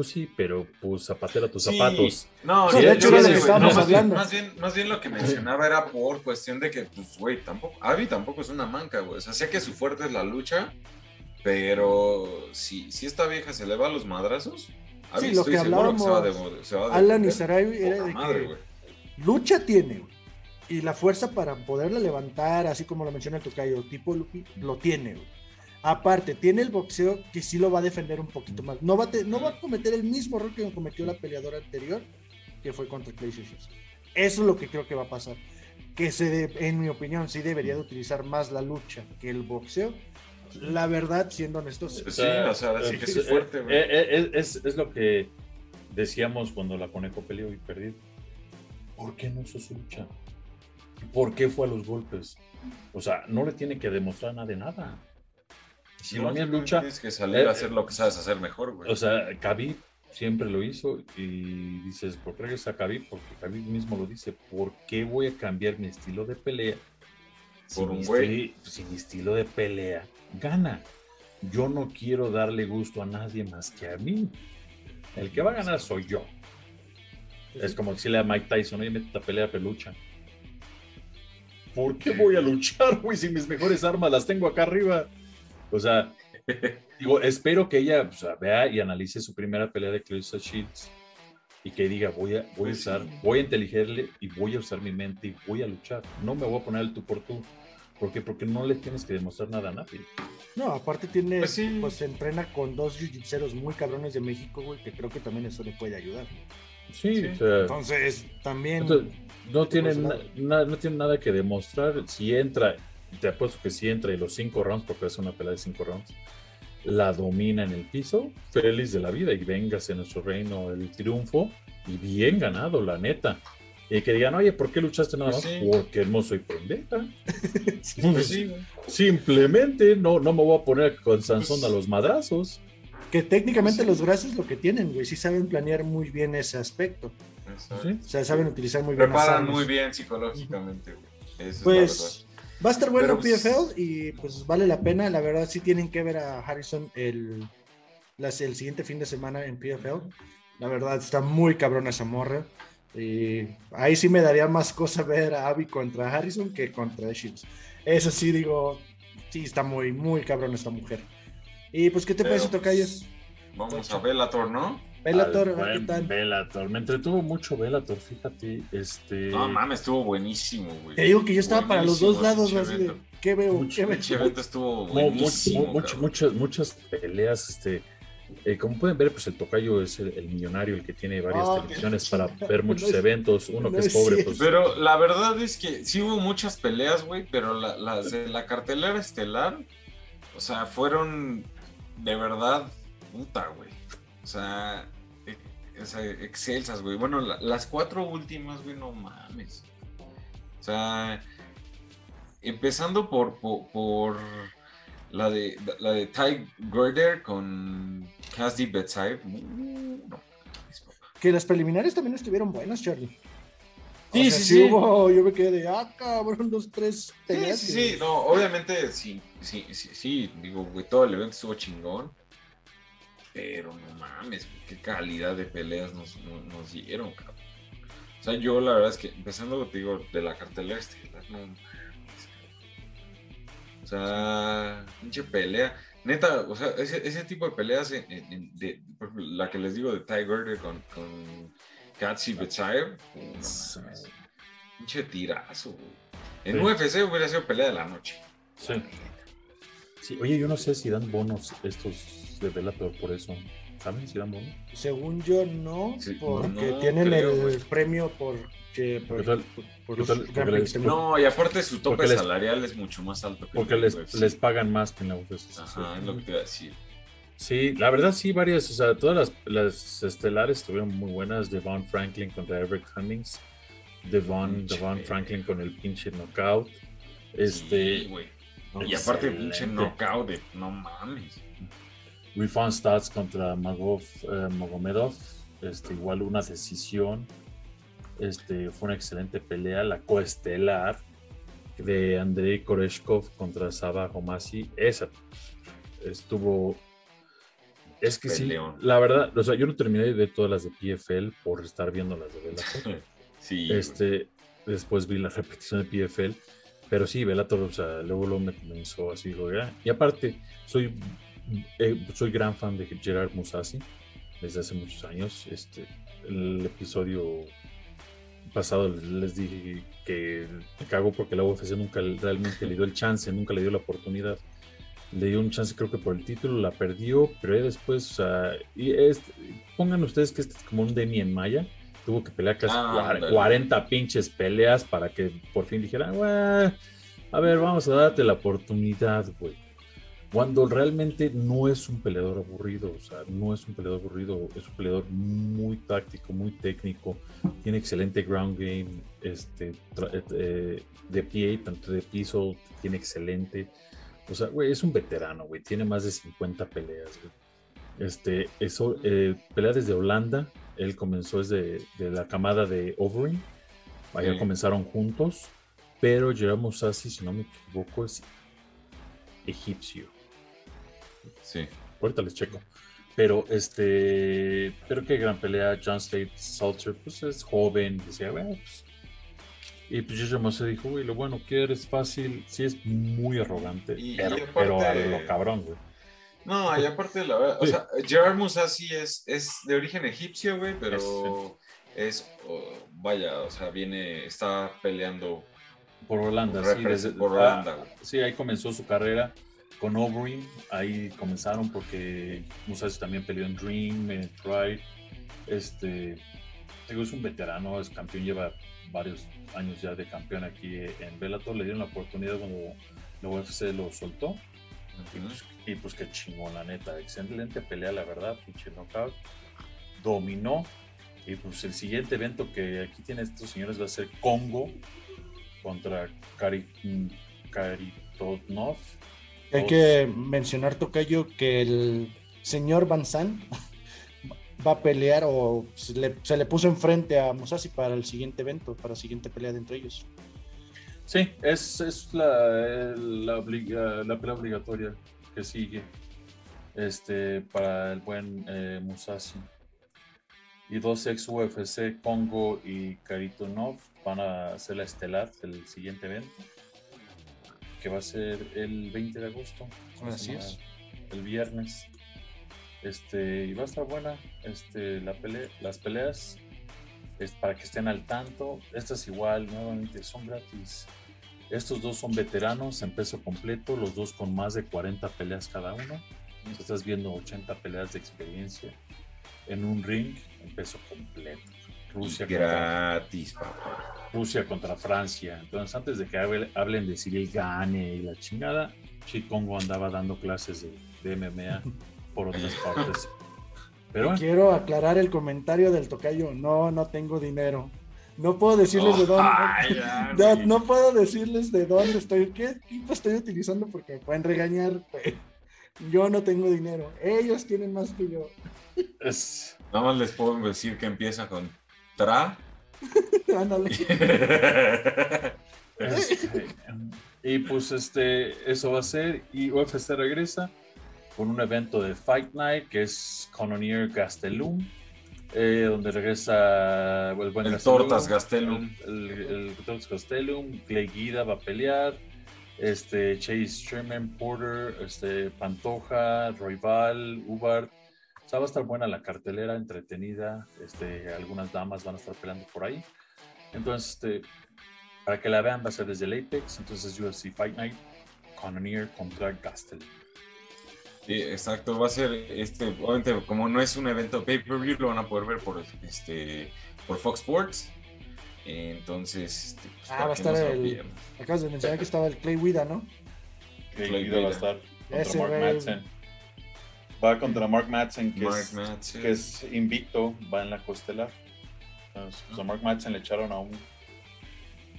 pues sí, pero pues zapatera tus Sí, zapatos. No, Sí, de hecho, sí, era lo sí, que güey, estábamos no, más bien- hablando. Más bien, más bien lo que mencionaba era por cuestión de que, pues, güey, tampoco, Abby tampoco es una manca, güey. O sea, sé que su fuerte es la lucha, pero si, si esta vieja se le va a los madrazos, Abby Sí, lo estoy que seguro que se va a de- se va a Alan y. Sarai era de madre, que güey. lucha tiene, güey, y la fuerza para poderla levantar, así como lo menciona el tocayo, tipo Lupi, lo tiene, güey. Aparte, tiene el boxeo que sí lo va a defender un poquito más. No va a, te- no va a cometer el mismo error que cometió la peleadora anterior, que fue contra Clay Sessions. Eso es lo que creo que va a pasar. Que se de- en mi opinión, sí debería de utilizar más la lucha que el boxeo. La verdad, siendo honestos, sí, o sea, sí que es fuerte, güey. eh, eh, es, es lo que decíamos cuando la Conejo peleó y perdió. ¿Por qué no usó su lucha? ¿Por qué fue a los golpes? O sea, no le tiene que demostrar nada de nada. Si No, no tienes simplemente lucha, Tienes que salir eh, a hacer lo que sabes hacer mejor, güey. o sea, Khabib siempre lo hizo y dices, ¿por qué regresa a Khabib? Porque Khabib mismo lo dice, ¿por qué voy a cambiar mi estilo de pelea? Por un güey. Si mi estilo de pelea gana. Yo no quiero darle gusto a nadie más que a mí. El que va a ganar soy yo. Es como decirle a Mike Tyson, oye, mete a pelea pelucha. ¿Por qué voy a luchar, güey, si mis mejores armas las tengo acá arriba? O sea, *laughs* digo, espero que ella o sea, vea y analice su primera pelea de Clarissa Shields y que diga, voy a, voy a Pues usar, voy a inteligerle y voy a usar mi mente y voy a luchar. No me voy a poner el tú por tú. ¿Por qué? Porque no le tienes que demostrar nada a nadie. no, aparte tiene, Pues sí. pues se entrena con dos jiu-jitseros muy cabrones de México, güey, que creo que también eso le puede ayudar. Sí, Sí. o sea, Entonces, también. Entonces, no, tiene na- na- no tiene nada que demostrar. Si entra, te apuesto que si entra y los cinco rounds, porque es una pelea de cinco rounds, la domina en el piso, feliz de la vida y véngase en nuestro reino el triunfo y bien ganado, la neta. Y que digan, oye, ¿por qué luchaste nada Pues más? sí. Porque no soy pendeja. Pues sí. Simplemente no, no me voy a poner con Sansón Pues- a los madrazos. Que técnicamente Sí. los brazos lo que tienen, güey, sí saben planear muy bien ese aspecto. ¿sí? O sea, saben utilizar muy bien Preparan muy bien psicológicamente, güey. Es la Pues va a estar bueno Pero, pues, PFL y pues vale la pena. La verdad, sí tienen que ver a Harrison el, las- el siguiente fin de semana en PFL. La verdad, está muy cabrona esa morra. Y ahí sí me daría más cosa ver a Abby contra Harrison que contra Shields. Eso sí, digo, sí, está muy, muy cabrona esta mujer. Y pues, ¿qué te Pero, parece, pues, Vamos a Bellator, ¿no? Tal. Bellator. Me entretuvo mucho Bellator, fíjate. Este... No mames, estuvo buenísimo, güey. Te digo que yo estaba para los dos lados, así de. ¿qué veo? Mucho, ¿Qué veo? Pinche evento estuvo buenísimo. mu- mucho- muchas, muchas peleas, este, eh, como pueden ver, pues el tocayo es el, el millonario, el que tiene varias Ah, televisiones para *laughs* ver muchos No es- eventos, uno no que es es pobre, pues Pero la verdad es que sí hubo muchas peleas, güey, pero la- las de la cartelera estelar, o sea, fueron de verdad puta, güey. O sea, e- o sea, excelsas, güey. Bueno, la- las cuatro últimas, güey, no mames. O sea, empezando por, por, por la de la de Ty Gorder con Cassidy Bedside. uh, no. Que las preliminares también estuvieron buenas, Charlie. Sí, O sea, sí, sí. hubo- yo me quedé de, ah, cabrón, dos, tres Sí, sí, que- sí, no, obviamente sí, sí, sí, sí, digo, güey, todo el evento estuvo chingón, pero no mames, qué calidad de peleas nos, nos, nos dieron, cabrón. O sea, yo la verdad es que, empezando, te digo, de la cartelera estelar, no mames. O sea, pinche pelea. Neta, o sea, ese, ese tipo de peleas, en- en- en- de, por ejemplo, la que les digo de Tiger con, con Katsi no mames, pinche tirazo. En Sí. UFC hubiera sido pelea de la noche. sí. Sí, Oye, yo no sé si dan bonos estos de Bellator por eso. ¿Saben si dan bonos? Según yo, no, Sí, porque no tienen creo, el premio por, que, por, ¿Qué tal? por- No, y aparte su tope les- salarial es mucho más alto que Porque les, UFC. les pagan más que en la UFC. Ajá, es lo que te iba a decir. Sí, la verdad sí, varias, o sea, todas las, las estelares estuvieron muy buenas. Devon Franklin contra Everett Cummings. Devon, Devon. Franklin con el pinche knockout. Este, Sí, güey. Y aparte, pinche knockout de no mames. Rifan Stats contra Magov eh, Magomedov. Este, igual una decisión. Este, fue una excelente pelea. La coestelar de Andrei Koreshkov contra Saba Homasi. Esa estuvo. Es que Peleón. sí, la verdad, o sea, yo no terminé de ver todas las de PFL por estar viendo las de Bellator. *laughs* Sí. Este, después vi la repetición de PFL, pero sí, Bellator, o sea, luego, luego me comenzó así, ya. Y aparte, soy, eh, soy gran fan de Gerard Musasi desde hace muchos años. Este, el episodio pasado les dije que me cago porque la UFC nunca realmente le dio el chance, nunca le dio la oportunidad. Le dio un chance, creo que por el título, la perdió, pero después, o sea, y es, pongan ustedes que este es como un Demi en Maya, tuvo que pelear casi Ah, cuar- ándale. 40 pinches peleas para que por fin dijeran, "Güey, a ver, vamos a darte la oportunidad, güey. Cuando realmente no es un peleador aburrido, o sea, no es un peleador aburrido, es un peleador muy táctico, muy técnico, tiene excelente ground game, este, tra- eh, de pie, tanto de piso, tiene excelente. O sea, güey, es un veterano, güey, tiene más de 50 peleas, güey. Este, eso, eh, pelea desde Holanda, él comenzó desde de la camada de Overeem, allá Sí. comenzaron juntos, pero Gerard Mousasi, si no me equivoco, es egipcio. Sí. Ahorita les checo. Pero este, pero qué gran pelea. John Slade Salter, pues es joven, decía, bueno, pues. Y pues Jojo Mouse dijo, güey, lo bueno que eres fácil, sí es muy arrogante, Y- y pero, aparte- pero a lo cabrón, güey. No, y aparte, la verdad, o Sí. sea, Gerard Musasi es, es de origen egipcio, güey, pero es, oh, vaya, o sea, viene, está peleando Por Holanda, sí, desde, por ah, Holanda, güey. sí, ahí comenzó su carrera con Overeem, ahí comenzaron porque Musashi también peleó en Dream, en Pride, este, digo, es un veterano, es campeón, lleva varios años ya de campeón aquí en Bellator, le dieron la oportunidad cuando la UFC lo soltó, y pues, y pues qué chingón, la neta, excelente pelea, la verdad, pinche knockout, dominó, y pues el siguiente evento que aquí tienen estos señores va a ser Congo contra Kari, Karitonov. Hay que mencionar, Tocayo, que el señor Van va a pelear o se le, se le puso enfrente a Musashi para el siguiente evento, para la siguiente pelea de entre ellos. Sí, es, es la, la, obliga- la pelea obligatoria que sigue este, para el buen eh, Musashi. Y dos ex UFC, Congo y Karitonov, van a hacer la estelar del siguiente evento, que va a ser el 20 de agosto. Así es. El viernes. Este, y va a estar buena este, la pelea, las peleas es para que estén al tanto. Estas igual, nuevamente, son gratis. Estos dos son veteranos en peso completo, los dos con más de 40 peleas cada uno. Estás viendo 80 peleas de experiencia en un ring en peso completo. Rusia contra, Gratis, papá. Rusia contra Francia. Entonces, antes de que hable- hablen de Cyril Gane y la chingada, Chicongo andaba dando clases de, de MMA *laughs* por otras partes. Pero Quiero aclarar el comentario del Tocayo. No, no tengo dinero. No puedo decirles de dónde. Ay, *laughs* ya, No, puedo decirles de dónde estoy, qué equipo estoy utilizando porque me pueden regañar. Yo no tengo dinero. Ellos tienen más que yo. es, Nada más les puedo decir que empieza con tra. *laughs* *laughs* Este, y pues este, eso va a ser. Y UFC regresa con un evento de Fight Night que es Canonier Gastelum, eh, donde regresa el buen El Gastelum, Tortas Gastelum. El, el- el Tortas Gastelum, Clay Guida va a pelear. Este, Chase Sherman, Porter, este, Pantoja, Royval, Ubart. Sea, va a estar buena la cartelera, entretenida. Este, algunas damas van a estar peleando por ahí. Entonces, este, para que la vean, va a ser desde el Apex. Entonces, UFC Fight Night, Cannonier contra Gastel. Sí, exacto, va a ser este, obviamente, como no es un evento pay-per-view, lo van a poder ver por este por Fox Sports. Entonces, este, pues, Ah, va a no estar lo el-. Acabas de mencionar que estaba el Clay Wida, ¿no? Que Clay Guida va a estar contra Ese Mark. Madsen. Va contra Mark Madsen, que, Mark es, Madsen. que es invicto, va en la costelar. Entonces, pues, a Mark Madsen le echaron a un,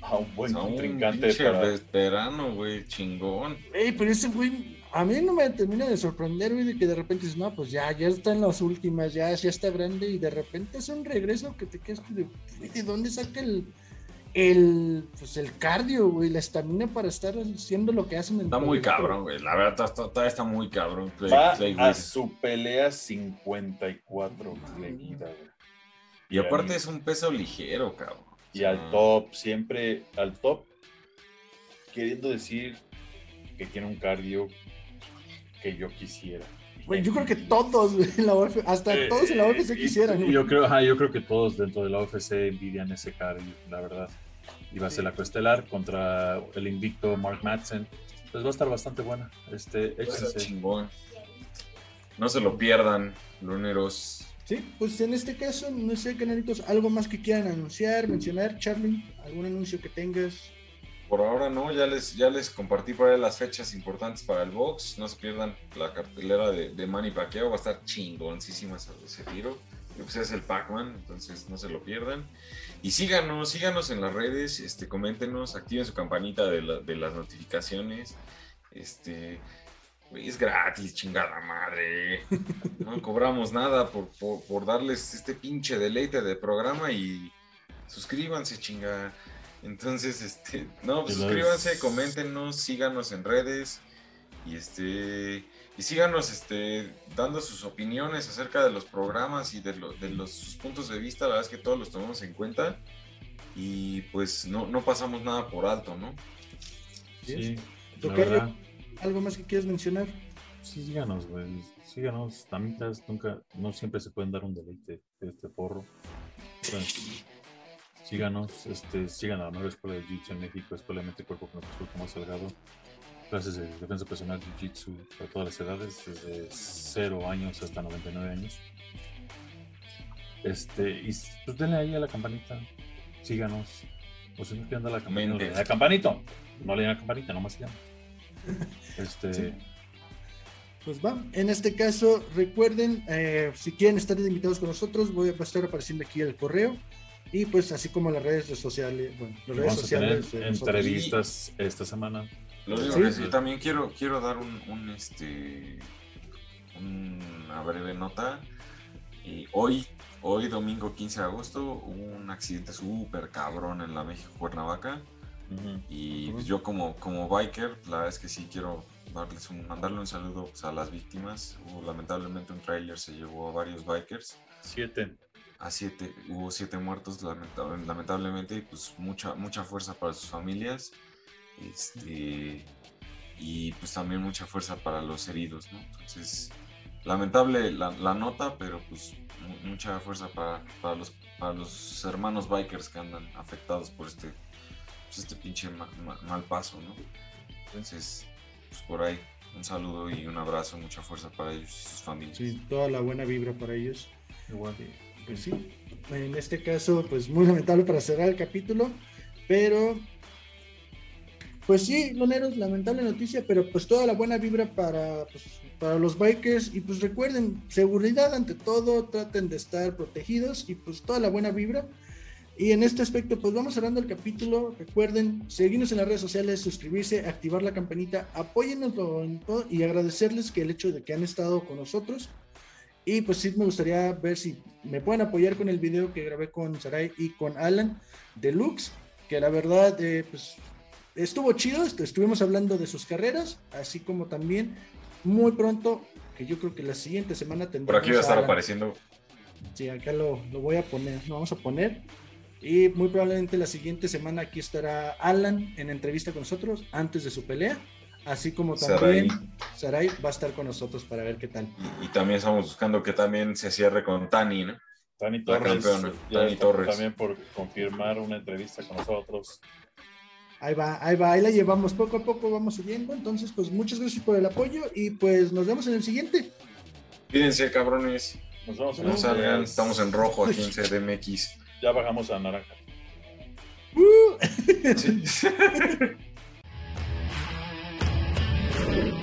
a un buen un contrincante pinche para... veterano, güey, chingón. Ey, pero ese güey, a mí no me termina de sorprender, güey, de que de repente dices, no, pues ya, ya está en las últimas, ya, ya está grande, y de repente es un regreso que te quedas de, güey, ¿de dónde saca el, el, pues el cardio, güey, la estamina para estar haciendo lo que hacen en Está el muy proyecto? cabrón, güey. La verdad, está, está, está muy cabrón. Clay- Va Clay a su pelea 54 Clay Guida, güey. Y aparte es un peso ligero, cabrón. O Y sea, al top, siempre al top, queriendo decir que tiene un cardio que yo quisiera. Güey, yo creo que todos, en la UFC, hasta Eh, todos en la UFC y- quisieran, y yo creo, ajá, yo creo que todos dentro de la UFC envidian ese cardio, la verdad. Y va a ser la coestelar contra el invicto Mark Madsen. Pues va a estar bastante buena. Este, chingón. No se lo pierdan, luneros. Sí, pues en este caso, no sé, canalitos, algo más que quieran anunciar, mencionar, Charlie, algún anuncio que tengas. Por ahora no, ya les, ya les compartí por ahí las fechas importantes para el box. No se pierdan la cartelera de, de Manny Pacquiao, va a estar chingoncísima ese tiro. Pues es el Pac-Man, entonces no se lo pierdan. Y síganos, síganos en las redes, este, coméntenos, activen su campanita de, la- de las notificaciones. Este, es gratis, chingada madre. No *laughs* cobramos nada por, por, por darles este pinche deleite de programa y suscríbanse, chinga. Entonces, este, no, pues suscríbanse, coméntenos, síganos en redes y este y síganos este dando sus opiniones acerca de los programas y de, lo- de los sus puntos de vista, la verdad es que todos los tomamos en cuenta y pues no, no pasamos nada por alto, ¿no? Sí, Tocayo. ¿Algo más que quieras mencionar? Sí, síganos, güey. Síganos, tamitas, nunca, no siempre se pueden dar un deleite de este porro. Entonces, síganos, este, sigan a la nueva escuela de Jiu-Jitsu en México, Escuela de Mente y Cuerpo con el profesor Tomás Salgado. Clases de defensa personal Jiu-Jitsu para todas las edades, desde 0 años hasta 99 años. Este, y pues denle ahí a la campanita, síganos. O si no quieren dar la campanita, a la campanito. No le den a la campanita, nomás síganos. *laughs* Este, Sí. Pues va, en este caso, recuerden, eh, si quieren estar invitados con nosotros, voy a estar apareciendo aquí el correo. Y pues así como las redes sociales, bueno, las redes Vamos a tener sociales. entrevistas esta semana. Lo único Sí. que sí, también quiero, quiero dar un, un, este una breve nota. Y hoy, hoy domingo 15 de agosto, hubo un accidente súper cabrón en la México Cuernavaca. Y pues, yo como, como biker, la verdad es que sí quiero darles un, mandarle un saludo pues, a las víctimas. Hubo, lamentablemente un trailer se llevó a varios bikers. Siete. A siete, hubo siete muertos lamentable- lamentablemente, y pues mucha, mucha fuerza para sus familias. Este, y pues también mucha fuerza para los heridos, ¿no? Entonces, lamentable la, la nota, pero pues mu- mucha fuerza para, para los, para los hermanos bikers que andan afectados por este, pues, este pinche ma- ma- mal paso, ¿no? Entonces, pues por ahí, un saludo y un abrazo, mucha fuerza para ellos y sus familias. Sí, toda la buena vibra para ellos. Igual. Pues sí, en este caso, pues muy lamentable para cerrar el capítulo, pero pues sí, loneros, lamentable noticia, pero pues toda la buena vibra para, pues, para los bikers y pues recuerden, seguridad ante todo, traten de estar protegidos y pues toda la buena vibra. Y en este aspecto, pues vamos cerrando el capítulo. Recuerden seguirnos en las redes sociales, suscribirse, activar la campanita, apóyennos y agradecerles que el hecho de que han estado con nosotros. Y pues sí me gustaría ver si me pueden apoyar con el video que grabé con Sarai y con Alan Deluxe, que la verdad eh, pues estuvo chido, est- estuvimos hablando de sus carreras, así como también muy pronto, que yo creo que la siguiente semana tendremos Por aquí va a estar Alan. apareciendo Sí, acá lo, lo voy a poner, lo vamos a poner. Y muy probablemente la siguiente semana aquí estará Alan en entrevista con nosotros antes de su pelea. Así como también Sarai va a estar con nosotros para ver qué tal. Y, y también estamos buscando que también se cierre con Tani, ¿no? Tani Torres. campeona, Tani Torres. También por confirmar una entrevista con nosotros ahí va, ahí va, ahí la llevamos poco a poco, vamos subiendo. Entonces, pues muchas gracias por el apoyo y pues nos vemos en el siguiente. Cuídense, cabrones. Nos vemos en no salgan, Estamos en rojo aquí en CDMX. Ya bajamos a naranja. Uh. Sí. *laughs* *laughs*